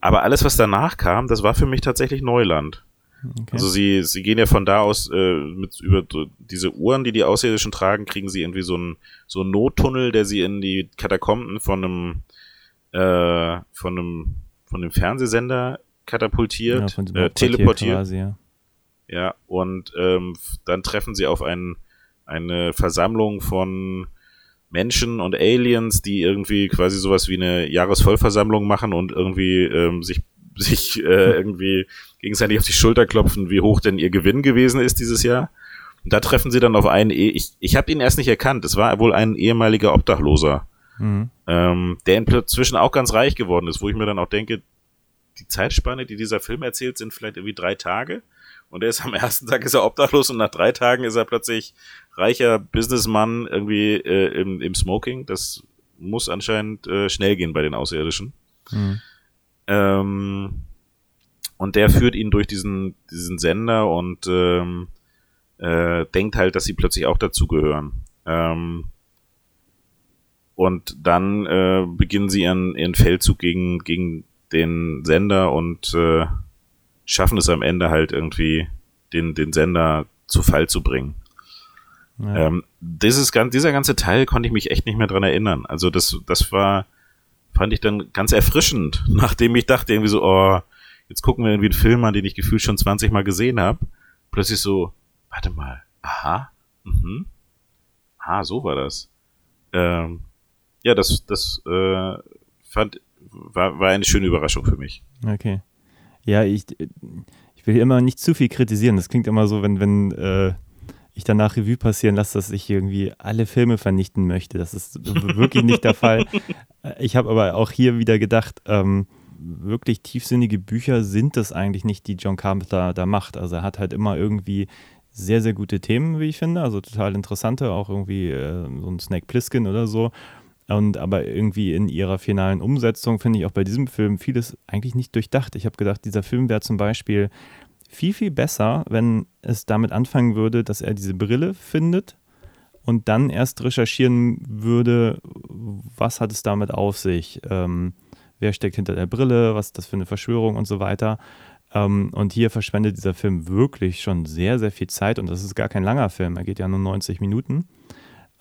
Aber alles, was danach kam, das war für mich tatsächlich Neuland. Okay. Also sie, sie gehen ja von da aus äh, mit über diese Uhren, die die Außerirdischen tragen, kriegen sie irgendwie so einen so einen Nottunnel, der sie in die Katakomben von einem äh, von einem von dem Fernsehsender katapultiert, Ja, äh, teleportiert. Quasi, ja. Ja, und ähm, dann treffen sie auf ein, eine Versammlung von Menschen und Aliens, die irgendwie quasi sowas wie eine Jahresvollversammlung machen und irgendwie ähm, sich, sich äh, irgendwie gegenseitig auf die Schulter klopfen, wie hoch denn ihr Gewinn gewesen ist dieses Jahr. Und da treffen sie dann auf einen, eh ich, ich habe ihn erst nicht erkannt, es war wohl ein ehemaliger Obdachloser, Mhm. ähm, der inzwischen auch ganz reich geworden ist, wo ich mir dann auch denke, die Zeitspanne, die dieser Film erzählt, sind vielleicht irgendwie drei Tage. Und er ist am ersten Tag ist er obdachlos und nach drei Tagen ist er plötzlich reicher Businessmann irgendwie äh, im, im Smoking. Das muss anscheinend äh, schnell gehen bei den Außerirdischen. Mhm. Ähm, und der führt ihn durch diesen, diesen Sender und ähm, äh, denkt halt, dass sie plötzlich auch dazugehören. Ähm, und dann äh, beginnen sie ihren, ihren Feldzug gegen, gegen den Sender und äh, schaffen es am Ende halt irgendwie, den, den Sender zu Fall zu bringen. Ja. Ähm, dieses, dieser ganze Teil konnte ich mich echt nicht mehr dran erinnern. Also das, das war, fand ich dann ganz erfrischend, nachdem ich dachte irgendwie so, oh, jetzt gucken wir irgendwie einen Film an, den ich gefühlt schon 20 Mal gesehen habe. Plötzlich so, warte mal, aha, mhm, ah, so war das. Ähm, ja, das, das äh, fand, war, war eine schöne Überraschung für mich. Okay. Ja, ich, ich will immer nicht zu viel kritisieren. Das klingt immer so, wenn, wenn äh, ich danach Revue passieren lasse, dass ich irgendwie alle Filme vernichten möchte. Das ist wirklich nicht der Fall. Ich habe aber auch hier wieder gedacht, ähm, wirklich tiefsinnige Bücher sind das eigentlich nicht, die John Carpenter da macht. Also er hat halt immer irgendwie sehr, sehr gute Themen, wie ich finde, also total interessante, auch irgendwie äh, so ein Snake Plissken oder so. Und aber irgendwie in ihrer finalen Umsetzung finde ich auch bei diesem Film vieles eigentlich nicht durchdacht. Ich habe gedacht, dieser Film wäre zum Beispiel viel, viel besser, wenn es damit anfangen würde, dass er diese Brille findet und dann erst recherchieren würde, was hat es damit auf sich, ähm, wer steckt hinter der Brille, was ist das für eine Verschwörung und so weiter. Ähm, und hier verschwendet dieser Film wirklich schon sehr, sehr viel Zeit und das ist gar kein langer Film, er geht ja nur 90 Minuten.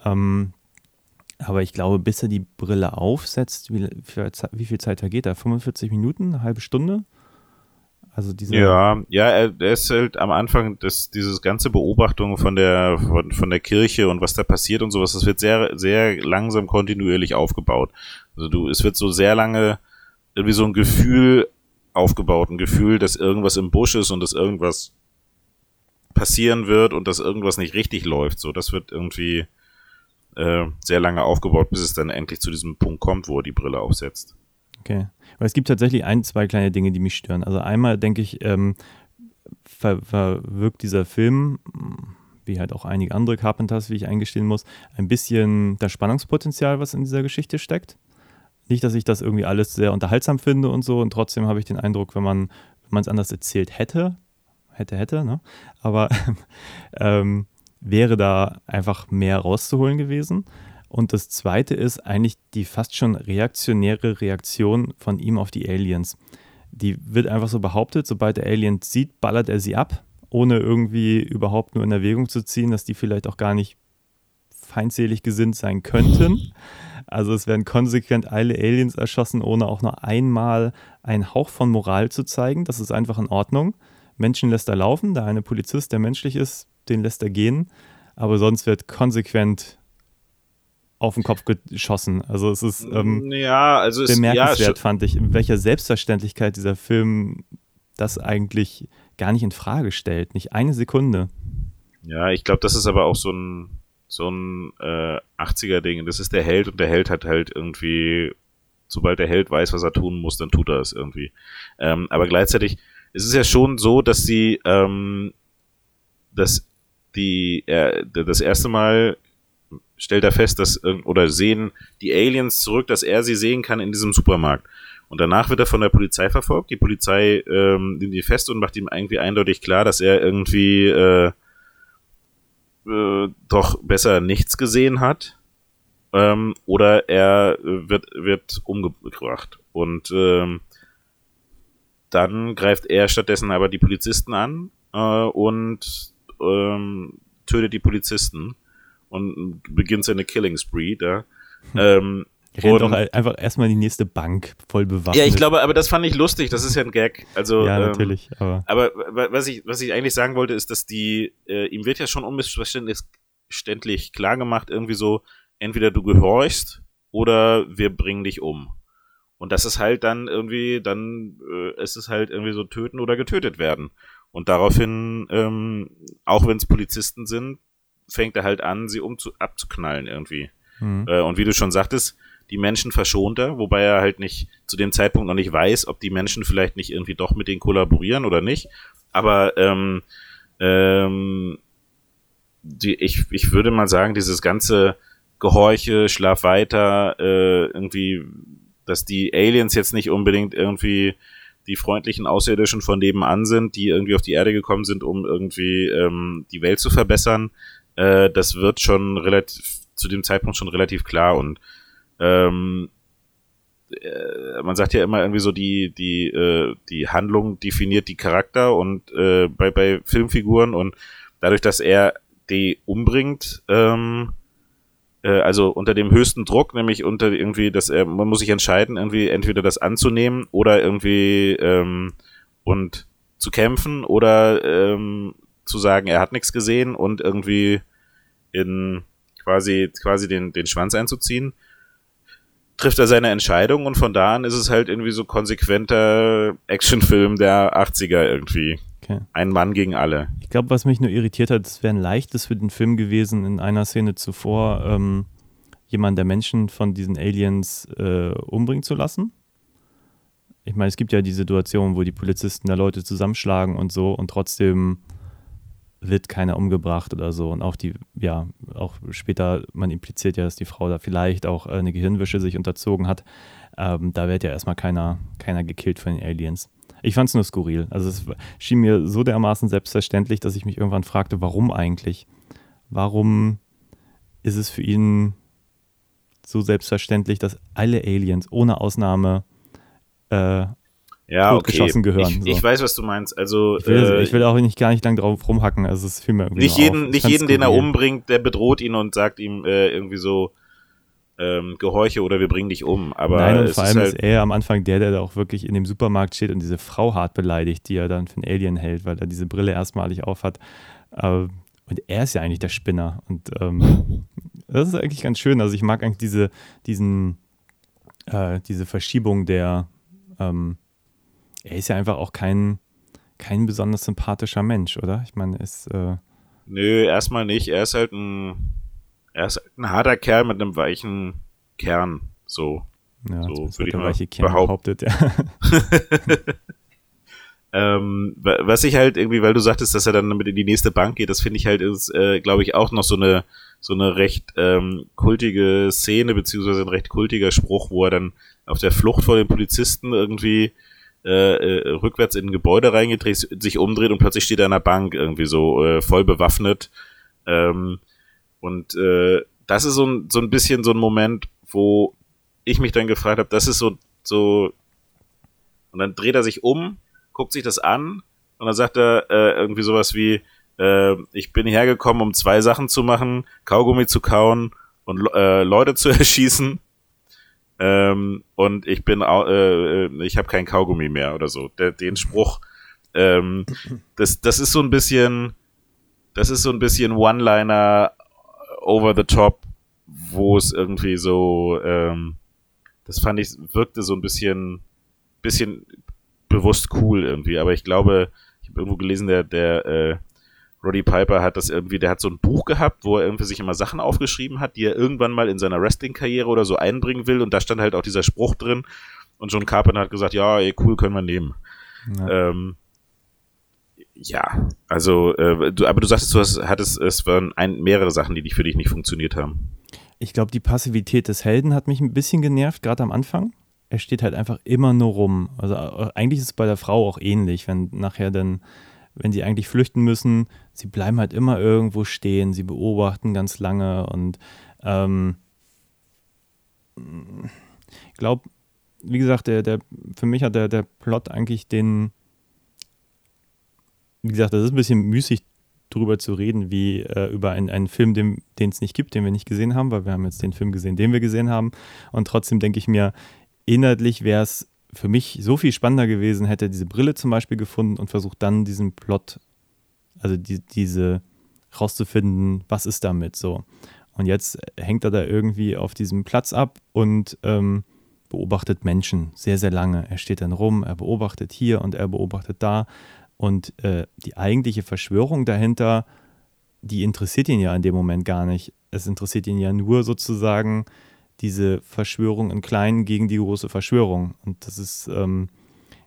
Ähm, aber ich glaube, bis er die Brille aufsetzt, wie, wie viel Zeit vergeht da? 45 Minuten, eine halbe Stunde? Also diese ja, ja, er, ist halt am Anfang das, dieses ganze Beobachtung von der von, von der Kirche und was da passiert und sowas, das wird sehr sehr langsam kontinuierlich aufgebaut. Also du, es wird so sehr lange irgendwie so ein Gefühl aufgebaut, ein Gefühl, dass irgendwas im Busch ist und dass irgendwas passieren wird und dass irgendwas nicht richtig läuft. So, das wird irgendwie äh, sehr lange aufgebaut, bis es dann endlich zu diesem Punkt kommt, wo er die Brille aufsetzt. Okay. Aber es gibt tatsächlich ein, zwei kleine Dinge, die mich stören. Also einmal denke ich, ähm, ver verwirkt dieser Film, wie halt auch einige andere Carpenters, wie ich eingestehen muss, ein bisschen das Spannungspotenzial, was in dieser Geschichte steckt. Nicht, dass ich das irgendwie alles sehr unterhaltsam finde und so, und trotzdem habe ich den Eindruck, wenn man es anders erzählt hätte, hätte, hätte, ne? Aber ähm, wäre da einfach mehr rauszuholen gewesen. Und das zweite ist eigentlich die fast schon reaktionäre Reaktion von ihm auf die Aliens. Die wird einfach so behauptet, sobald der Alien sieht, ballert er sie ab, ohne irgendwie überhaupt nur in Erwägung zu ziehen, dass die vielleicht auch gar nicht feindselig gesinnt sein könnten. Also es werden konsequent alle Aliens erschossen, ohne auch nur einmal einen Hauch von Moral zu zeigen. Das ist einfach in Ordnung. Menschen lässt er laufen, der eine Polizist, der menschlich ist, den lässt er gehen. Aber sonst wird konsequent auf den Kopf geschossen. Also es ist ähm, ja, also bemerkenswert, ja, fand ich, in welcher Selbstverständlichkeit dieser Film das eigentlich gar nicht in Frage stellt. Nicht eine Sekunde. Ja, ich glaube, das ist aber auch so ein so ein äh, 80er-Ding. Das ist der Held und der Held hat halt irgendwie, sobald der Held weiß, was er tun muss, dann tut er es irgendwie. Ähm, aber gleichzeitig ist es ja schon so, dass sie ähm, dass die äh, das erste Mal stellt er fest, dass oder sehen die Aliens zurück, dass er sie sehen kann in diesem Supermarkt. Und danach wird er von der Polizei verfolgt. Die Polizei ähm, nimmt ihn fest und macht ihm irgendwie eindeutig klar, dass er irgendwie äh, äh, doch besser nichts gesehen hat. Ähm, oder er wird, wird umgebracht. Und ähm, dann greift er stattdessen aber die Polizisten an äh, und ähm, tötet die Polizisten und beginnt seine Killing Spree da. Hm. Ähm, Rennt doch einfach erstmal die nächste Bank voll bewaffnet. Ja, ich glaube, aber das fand ich lustig, das ist ja ein Gag. Also, ja, ähm, natürlich. Aber, aber was, ich, was ich eigentlich sagen wollte, ist, dass die, äh, ihm wird ja schon unmissverständlich klar gemacht, irgendwie so, entweder du gehorchst oder wir bringen dich um. Und das ist halt dann irgendwie, dann äh, ist es halt irgendwie so töten oder getötet werden. Und daraufhin, ähm, auch wenn es Polizisten sind, fängt er halt an, sie um zu, abzuknallen irgendwie. Mhm. Äh, und wie du schon sagtest, die Menschen verschont er, wobei er halt nicht zu dem Zeitpunkt noch nicht weiß, ob die Menschen vielleicht nicht irgendwie doch mit denen kollaborieren oder nicht. Aber ähm, ähm, die, ich, ich würde mal sagen, dieses ganze Gehorche, Schlaf weiter, äh, irgendwie, dass die Aliens jetzt nicht unbedingt irgendwie die freundlichen Außerirdischen von nebenan sind, die irgendwie auf die Erde gekommen sind, um irgendwie ähm, die Welt zu verbessern, äh, das wird schon relativ zu dem Zeitpunkt schon relativ klar und ähm, äh, man sagt ja immer irgendwie so die die äh, die Handlung definiert die Charakter und äh, bei bei Filmfiguren und dadurch, dass er die umbringt, ähm, äh, also unter dem höchsten Druck, nämlich unter irgendwie, dass er, man muss sich entscheiden, irgendwie entweder das anzunehmen oder irgendwie ähm, und zu kämpfen oder ähm, zu sagen, er hat nichts gesehen und irgendwie in quasi quasi den den Schwanz einzuziehen trifft er seine Entscheidung und von da an ist es halt irgendwie so konsequenter Actionfilm der 80er irgendwie. Okay. Ein Mann gegen alle. Ich glaube, was mich nur irritiert hat, es wäre ein leichtes für den Film gewesen, in einer Szene zuvor ähm, jemand der Menschen von diesen Aliens äh, umbringen zu lassen. Ich meine, es gibt ja die Situation, wo die Polizisten da Leute zusammenschlagen und so und trotzdem wird keiner umgebracht oder so. Und auch die, ja, auch später, man impliziert ja, dass die Frau da vielleicht auch äh, eine Gehirnwäsche sich unterzogen hat. Ähm, da wird ja erstmal keiner, keiner gekillt von den Aliens. Ich fand es nur skurril. Also es schien mir so dermaßen selbstverständlich, dass ich mich irgendwann fragte, warum eigentlich? Warum ist es für ihn so selbstverständlich, dass alle Aliens ohne Ausnahme äh, ja, okay. gehören. Ich, so. ich, weiß, was du meinst. Also ich will, äh, ich will auch nicht gar nicht lang drauf rumhacken. Also es fiel mir irgendwie nicht jeden, nicht jeden, den er umbringt, der bedroht ihn und sagt ihm äh, irgendwie so ähm, Gehorche oder wir bringen dich um. Aber Nein, und vor allem ist, halt ist er am Anfang der, der da auch wirklich in dem Supermarkt steht und diese Frau hart beleidigt, die er dann für einen Alien hält, weil er diese Brille erstmalig aufhat. Äh, und er ist ja eigentlich der Spinner. Und ähm, das ist eigentlich ganz schön. Also ich mag eigentlich diese, diesen, äh, diese Verschiebung der ähm, er ist ja einfach auch kein, kein besonders sympathischer Mensch, oder? Ich meine, ist. Äh Nö, erstmal nicht. Er ist halt ein. Er ist ein harter Kerl mit einem weichen Kern. So. Ja, so würde ich mal weiche Kern behauptet, ja. ähm, was ich halt irgendwie, weil du sagtest, dass er dann damit in die nächste Bank geht, das finde ich halt ist, äh, glaube ich, auch noch so eine so eine recht ähm, kultige Szene beziehungsweise ein recht kultiger Spruch, wo er dann auf der Flucht vor den Polizisten irgendwie äh, äh, rückwärts in ein Gebäude reingedreht, sich umdreht und plötzlich steht er an der Bank irgendwie so äh, voll bewaffnet. Ähm, und äh, das ist so ein, so ein bisschen so ein Moment, wo ich mich dann gefragt habe, das ist so, so, und dann dreht er sich um, guckt sich das an und dann sagt er äh, irgendwie sowas wie, äh, ich bin hierher gekommen, um zwei Sachen zu machen, Kaugummi zu kauen und äh, Leute zu erschießen. Ähm, und ich bin, äh, äh, ich habe kein Kaugummi mehr oder so. Der, den Spruch, ähm, das, das ist so ein bisschen, das ist so ein bisschen One-Liner over the top, wo es irgendwie so, ähm, das fand ich, wirkte so ein bisschen, bisschen bewusst cool irgendwie. Aber ich glaube, ich habe irgendwo gelesen, der, der äh, Roddy Piper hat das irgendwie, der hat so ein Buch gehabt, wo er irgendwie sich immer Sachen aufgeschrieben hat, die er irgendwann mal in seiner Wrestling-Karriere oder so einbringen will und da stand halt auch dieser Spruch drin und John Carpenter hat gesagt, ja, ey, cool, können wir nehmen. Ja, ähm, ja also, äh, du, aber du sagtest, du hast, hattest, es waren ein, mehrere Sachen, die für dich nicht funktioniert haben. Ich glaube, die Passivität des Helden hat mich ein bisschen genervt, gerade am Anfang. Er steht halt einfach immer nur rum. Also äh, eigentlich ist es bei der Frau auch ähnlich, wenn nachher dann wenn sie eigentlich flüchten müssen, sie bleiben halt immer irgendwo stehen, sie beobachten ganz lange und ähm, ich glaube, wie gesagt, der, der, für mich hat der, der Plot eigentlich den, wie gesagt, das ist ein bisschen müßig drüber zu reden, wie äh, über einen, einen Film, den es nicht gibt, den wir nicht gesehen haben, weil wir haben jetzt den Film gesehen, den wir gesehen haben. Und trotzdem denke ich mir, inhaltlich wäre es für mich so viel spannender gewesen, hätte diese Brille zum Beispiel gefunden und versucht dann diesen Plot, also die, diese rauszufinden, was ist damit so. Und jetzt hängt er da irgendwie auf diesem Platz ab und ähm, beobachtet Menschen sehr, sehr lange. Er steht dann rum, er beobachtet hier und er beobachtet da. Und äh, die eigentliche Verschwörung dahinter, die interessiert ihn ja in dem Moment gar nicht. Es interessiert ihn ja nur sozusagen, diese Verschwörung in klein gegen die große Verschwörung. Und das ist, ähm,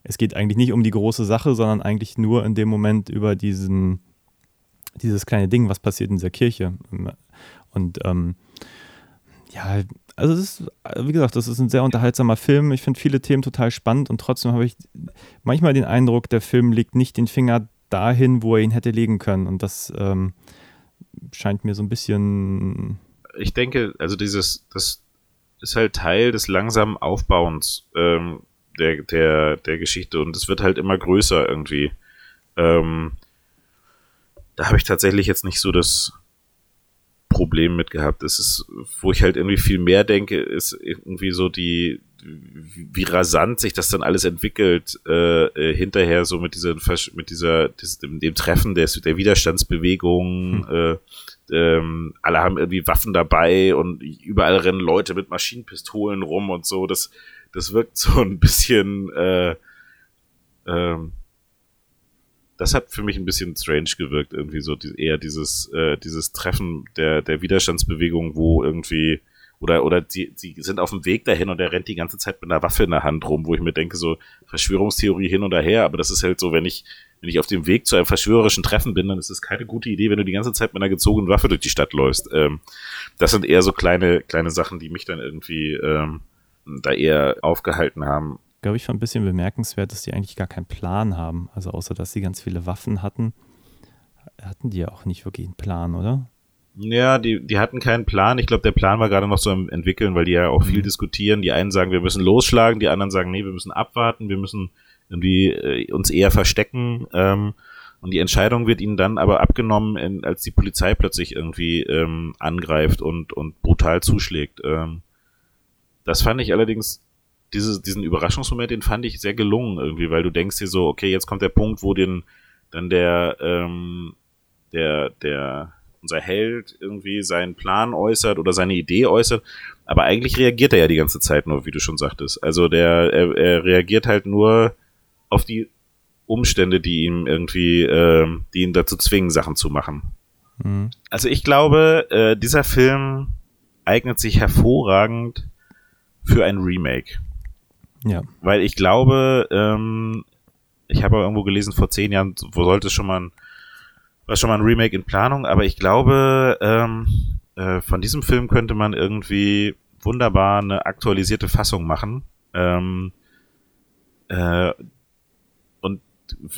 es geht eigentlich nicht um die große Sache, sondern eigentlich nur in dem Moment über diesen, dieses kleine Ding, was passiert in dieser Kirche. Und ähm, ja, also es ist, wie gesagt, das ist ein sehr unterhaltsamer Film. Ich finde viele Themen total spannend und trotzdem habe ich manchmal den Eindruck, der Film legt nicht den Finger dahin, wo er ihn hätte legen können. Und das ähm, scheint mir so ein bisschen. Ich denke, also dieses, das ist halt Teil des langsamen Aufbauens ähm, der, der, der Geschichte und es wird halt immer größer irgendwie. Ähm, da habe ich tatsächlich jetzt nicht so das, Problem mit gehabt. Das ist, wo ich halt irgendwie viel mehr denke, ist irgendwie so die, wie rasant sich das dann alles entwickelt äh, äh, hinterher so mit dieser mit dieser dem, dem Treffen der, der Widerstandsbewegung hm. äh, ähm, alle haben irgendwie Waffen dabei und überall rennen Leute mit Maschinenpistolen rum und so das das wirkt so ein bisschen äh, ähm, das hat für mich ein bisschen strange gewirkt irgendwie so die, eher dieses äh, dieses Treffen der der Widerstandsbewegung wo irgendwie oder, oder die, die sind auf dem Weg dahin und er rennt die ganze Zeit mit einer Waffe in der Hand rum, wo ich mir denke, so Verschwörungstheorie hin und her, aber das ist halt so, wenn ich, wenn ich auf dem Weg zu einem verschwörerischen Treffen bin, dann ist es keine gute Idee, wenn du die ganze Zeit mit einer gezogenen Waffe durch die Stadt läufst. Ähm, das sind eher so kleine, kleine Sachen, die mich dann irgendwie ähm, da eher aufgehalten haben. Ich glaube, ich fand ein bisschen bemerkenswert, dass die eigentlich gar keinen Plan haben. Also außer, dass sie ganz viele Waffen hatten, hatten die ja auch nicht wirklich einen Plan, oder? Ja, die, die hatten keinen Plan. Ich glaube, der Plan war gerade noch so im Entwickeln, weil die ja auch viel mhm. diskutieren. Die einen sagen, wir müssen losschlagen, die anderen sagen, nee, wir müssen abwarten, wir müssen irgendwie äh, uns eher verstecken. Ähm, und die Entscheidung wird ihnen dann aber abgenommen, in, als die Polizei plötzlich irgendwie ähm, angreift und, und brutal zuschlägt. Ähm, das fand ich allerdings, diese, diesen Überraschungsmoment, den fand ich sehr gelungen irgendwie, weil du denkst dir so, okay, jetzt kommt der Punkt, wo den dann der, ähm, der, der unser Held irgendwie seinen Plan äußert oder seine Idee äußert, aber eigentlich reagiert er ja die ganze Zeit nur, wie du schon sagtest. Also der, er, er reagiert halt nur auf die Umstände, die ihm irgendwie, äh, die ihn dazu zwingen, Sachen zu machen. Mhm. Also ich glaube, äh, dieser Film eignet sich hervorragend für ein Remake. Ja. Weil ich glaube, ähm, ich habe irgendwo gelesen, vor zehn Jahren, wo sollte es schon mal ein war schon mal ein Remake in Planung, aber ich glaube, ähm, äh, von diesem Film könnte man irgendwie wunderbar eine aktualisierte Fassung machen. Ähm, äh, und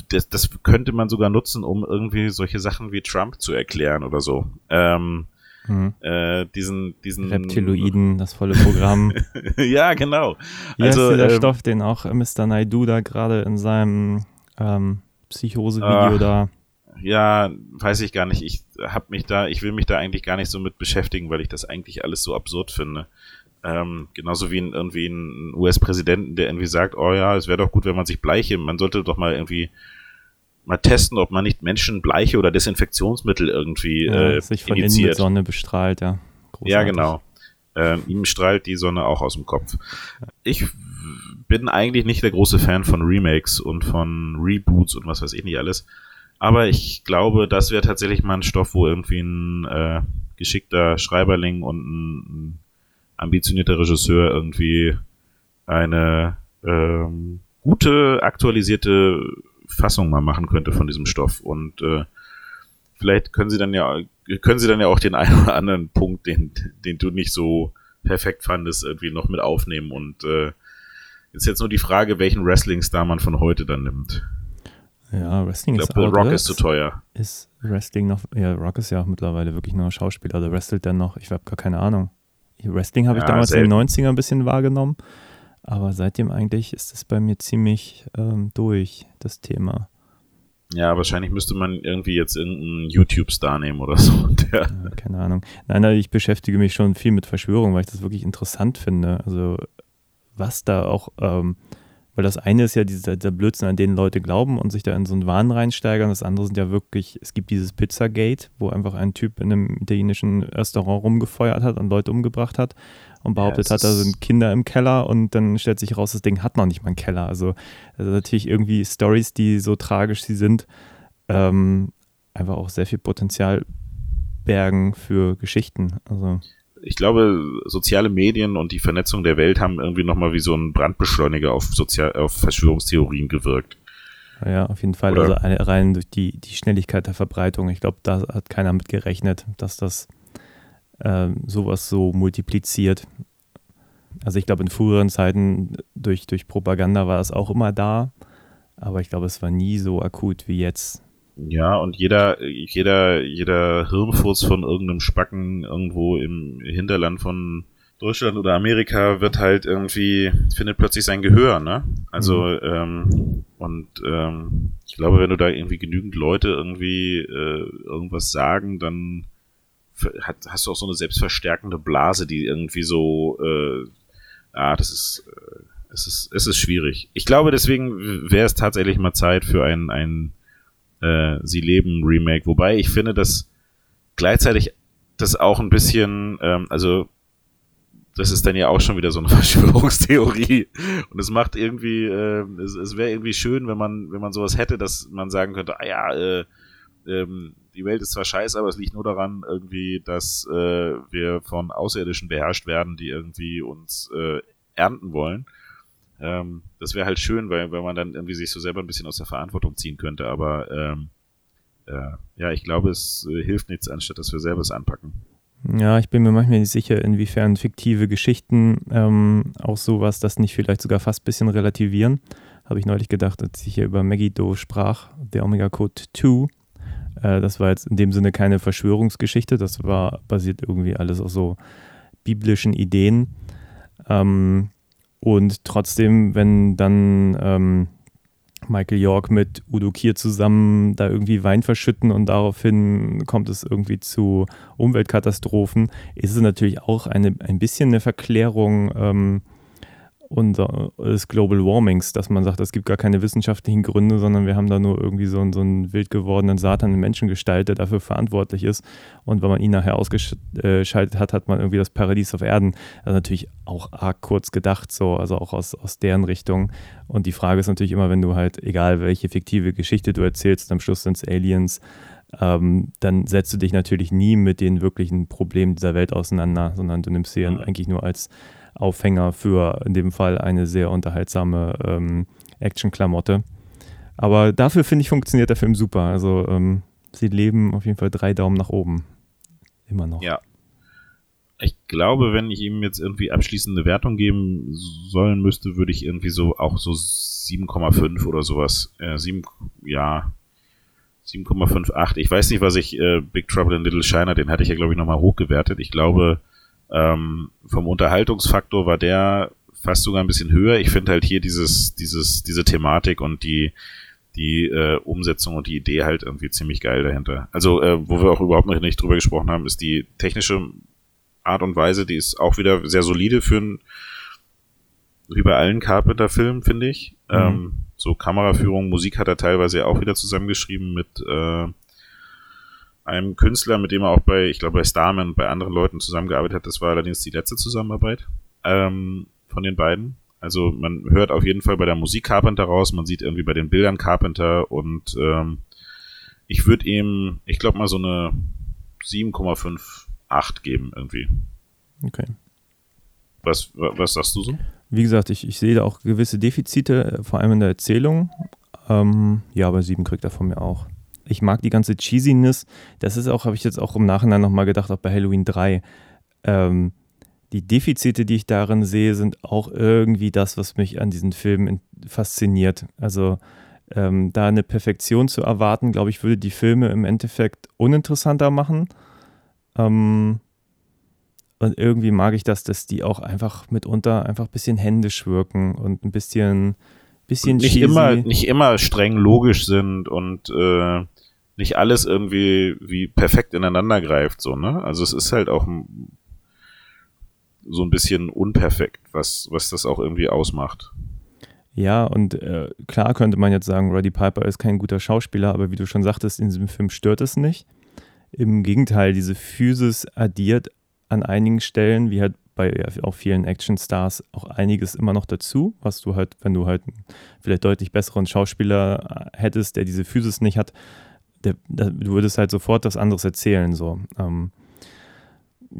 das, das könnte man sogar nutzen, um irgendwie solche Sachen wie Trump zu erklären oder so. Ähm, mhm. äh, diesen, diesen Reptiloiden, das volle Programm. ja, genau. Wie also heißt der ähm, Stoff, den auch Mr. Naidu da gerade in seinem ähm, Psychose-Video da ja, weiß ich gar nicht. Ich habe mich da, ich will mich da eigentlich gar nicht so mit beschäftigen, weil ich das eigentlich alles so absurd finde. Ähm, genauso wie ein, irgendwie ein US-Präsidenten, der irgendwie sagt, oh ja, es wäre doch gut, wenn man sich Bleiche, man sollte doch mal irgendwie mal testen, ob man nicht Menschen Bleiche oder Desinfektionsmittel irgendwie ja, äh, sich von initiiert. innen mit Sonne bestrahlt, ja. Großartig. Ja, genau. Ähm, ihm strahlt die Sonne auch aus dem Kopf. Ich bin eigentlich nicht der große Fan von Remakes und von Reboots und was weiß ich nicht alles. Aber ich glaube, das wäre tatsächlich mal ein Stoff, wo irgendwie ein äh, geschickter Schreiberling und ein, ein ambitionierter Regisseur irgendwie eine ähm, gute, aktualisierte Fassung mal machen könnte von diesem Stoff. Und äh, vielleicht können sie dann ja, können sie dann ja auch den einen oder anderen Punkt, den, den du nicht so perfekt fandest, irgendwie noch mit aufnehmen. Und äh, ist jetzt nur die Frage, welchen Wrestling-Star man von heute dann nimmt. Ja, Wrestling ich glaub, ist Rock ist zu teuer. Ist Wrestling noch, ja, Rock ist ja auch mittlerweile wirklich nur Schauspieler, oder wrestelt der noch? Ich habe gar keine Ahnung. Wrestling habe ich ja, damals selten. in den 90ern ein bisschen wahrgenommen, aber seitdem eigentlich ist es bei mir ziemlich ähm, durch, das Thema. Ja, wahrscheinlich müsste man irgendwie jetzt irgendeinen YouTube-Star nehmen oder so. Ja, keine Ahnung. Nein, ich beschäftige mich schon viel mit Verschwörung, weil ich das wirklich interessant finde. Also was da auch ähm, weil das eine ist ja dieser, dieser Blödsinn, an den Leute glauben und sich da in so einen Wahn reinsteigern. Das andere sind ja wirklich, es gibt dieses Pizzagate, wo einfach ein Typ in einem italienischen Restaurant rumgefeuert hat und Leute umgebracht hat und behauptet ja, hat, da sind Kinder im Keller und dann stellt sich raus, das Ding hat noch nicht mal einen Keller. Also, also natürlich irgendwie Stories, die so tragisch sie sind, ähm, einfach auch sehr viel Potenzial bergen für Geschichten. Also ich glaube, soziale Medien und die Vernetzung der Welt haben irgendwie nochmal wie so ein Brandbeschleuniger auf, Sozial auf Verschwörungstheorien gewirkt. Ja, auf jeden Fall. Oder? Also rein durch die, die Schnelligkeit der Verbreitung. Ich glaube, da hat keiner mit gerechnet, dass das äh, sowas so multipliziert. Also ich glaube, in früheren Zeiten durch, durch Propaganda war es auch immer da, aber ich glaube, es war nie so akut wie jetzt. Ja, und jeder, jeder, jeder Hirnfurz von irgendeinem Spacken irgendwo im Hinterland von Deutschland oder Amerika wird halt irgendwie, findet plötzlich sein Gehör, ne? Also, mhm. ähm, und ähm, ich glaube, wenn du da irgendwie genügend Leute irgendwie äh, irgendwas sagen, dann hat, hast du auch so eine selbstverstärkende Blase, die irgendwie so, äh, ah, das ist, äh, es ist, es ist schwierig. Ich glaube, deswegen wäre es tatsächlich mal Zeit für ein, ein äh, Sie leben Remake, wobei ich finde, dass gleichzeitig das auch ein bisschen, ähm, also das ist dann ja auch schon wieder so eine Verschwörungstheorie. Und es macht irgendwie, äh, es, es wäre irgendwie schön, wenn man, wenn man sowas hätte, dass man sagen könnte, ah ja, äh, ähm, die Welt ist zwar scheiße, aber es liegt nur daran, irgendwie, dass äh, wir von Außerirdischen beherrscht werden, die irgendwie uns äh, ernten wollen. Ähm, das wäre halt schön, weil, weil man dann irgendwie sich so selber ein bisschen aus der Verantwortung ziehen könnte, aber ähm, äh, ja, ich glaube, es äh, hilft nichts, anstatt dass wir selber es anpacken. Ja, ich bin mir manchmal nicht sicher, inwiefern fiktive Geschichten ähm, auch sowas, das nicht vielleicht sogar fast ein bisschen relativieren. Habe ich neulich gedacht, als ich hier über Maggie Doe sprach, der Omega Code 2. Äh, das war jetzt in dem Sinne keine Verschwörungsgeschichte, das war basiert irgendwie alles auf so biblischen Ideen. Ähm, und trotzdem, wenn dann ähm, Michael York mit Udo Kier zusammen da irgendwie Wein verschütten und daraufhin kommt es irgendwie zu Umweltkatastrophen, ist es natürlich auch eine, ein bisschen eine Verklärung ähm, unser, des Global Warmings, dass man sagt, es gibt gar keine wissenschaftlichen Gründe, sondern wir haben da nur irgendwie so, einen, so einen wild gewordenen Satan in Menschengestalt, der dafür verantwortlich ist. Und wenn man ihn nachher ausgeschaltet hat, hat man irgendwie das Paradies auf Erden. Also natürlich auch arg kurz gedacht, so, also auch aus, aus deren Richtung. Und die Frage ist natürlich immer, wenn du halt, egal welche fiktive Geschichte du erzählst, am Schluss sind es Aliens, ähm, dann setzt du dich natürlich nie mit den wirklichen Problemen dieser Welt auseinander, sondern du nimmst sie eigentlich nur als Aufhänger für in dem Fall eine sehr unterhaltsame ähm, Action-Klamotte. Aber dafür finde ich, funktioniert der Film super. Also ähm, sie leben auf jeden Fall drei Daumen nach oben. Immer noch. Ja. Ich glaube, wenn ich ihm jetzt irgendwie abschließende Wertung geben sollen müsste, würde ich irgendwie so auch so 7,5 oder sowas. Äh, 7, ja, 7,58. Ich weiß nicht, was ich äh, Big Trouble in Little China, den hatte ich ja, glaube ich, nochmal hochgewertet. Ich glaube, ähm, vom Unterhaltungsfaktor war der fast sogar ein bisschen höher. Ich finde halt hier dieses, dieses, diese Thematik und die, die äh, Umsetzung und die Idee halt irgendwie ziemlich geil dahinter. Also, äh, wo wir auch überhaupt noch nicht drüber gesprochen haben, ist die technische Art und Weise, die ist auch wieder sehr solide für ein, wie bei allen Carpenter-Filmen, finde ich. Mhm. Ähm, so Kameraführung, Musik hat er teilweise auch wieder zusammengeschrieben mit äh, einem Künstler, mit dem er auch bei, ich glaube, bei Starman und bei anderen Leuten zusammengearbeitet hat. Das war allerdings die letzte Zusammenarbeit ähm, von den beiden. Also man hört auf jeden Fall bei der Musik Carpenter raus, man sieht irgendwie bei den Bildern Carpenter und ähm, ich würde ihm, ich glaube mal so eine 7,58 geben irgendwie. Okay. Was, was sagst du so? Wie gesagt, ich, ich sehe da auch gewisse Defizite, vor allem in der Erzählung. Ähm, ja, aber 7 kriegt er von mir auch ich mag die ganze Cheesiness. Das ist auch, habe ich jetzt auch im Nachhinein nochmal gedacht, auch bei Halloween 3. Ähm, die Defizite, die ich darin sehe, sind auch irgendwie das, was mich an diesen Filmen fasziniert. Also ähm, da eine Perfektion zu erwarten, glaube ich, würde die Filme im Endeffekt uninteressanter machen. Ähm, und irgendwie mag ich das, dass die auch einfach mitunter einfach ein bisschen händisch wirken und ein bisschen, bisschen nicht immer nicht immer streng logisch sind und äh, nicht alles irgendwie wie perfekt ineinander greift, so, ne? Also es ist halt auch so ein bisschen unperfekt, was, was das auch irgendwie ausmacht. Ja, und äh, klar könnte man jetzt sagen, Roddy Piper ist kein guter Schauspieler, aber wie du schon sagtest, in diesem Film stört es nicht. Im Gegenteil, diese Physis addiert an einigen Stellen, wie halt bei ja, auch vielen Actionstars, auch einiges immer noch dazu, was du halt, wenn du halt vielleicht deutlich besseren Schauspieler äh, hättest, der diese Physis nicht hat, der, der, du würdest halt sofort das anderes erzählen. So. Ähm,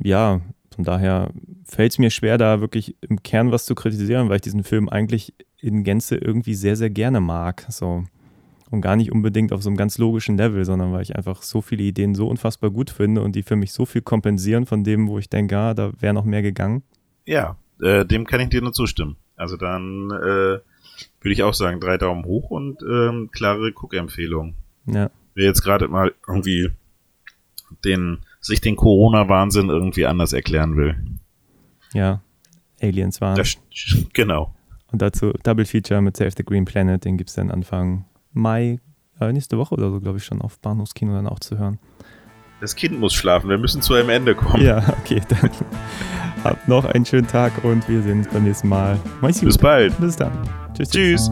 ja, von daher fällt es mir schwer, da wirklich im Kern was zu kritisieren, weil ich diesen Film eigentlich in Gänze irgendwie sehr, sehr gerne mag. So. Und gar nicht unbedingt auf so einem ganz logischen Level, sondern weil ich einfach so viele Ideen so unfassbar gut finde und die für mich so viel kompensieren von dem, wo ich denke, ah, da wäre noch mehr gegangen. Ja, äh, dem kann ich dir nur zustimmen. Also dann äh, würde ich auch sagen, drei Daumen hoch und ähm, klare Cook-Empfehlung. Ja wer jetzt gerade mal irgendwie den, sich den Corona-Wahnsinn irgendwie anders erklären will. Ja, Aliens waren. Das, genau. Und dazu Double Feature mit Save the Green Planet, den gibt es dann Anfang Mai, äh, nächste Woche oder so, glaube ich, schon auf Bahnhofskino dann auch zu hören. Das Kind muss schlafen, wir müssen zu einem Ende kommen. Ja, okay, dann habt noch einen schönen Tag und wir sehen uns beim nächsten Mal. Mach's gut. Bis bald. Bis dann. Tschüss. Tschüss.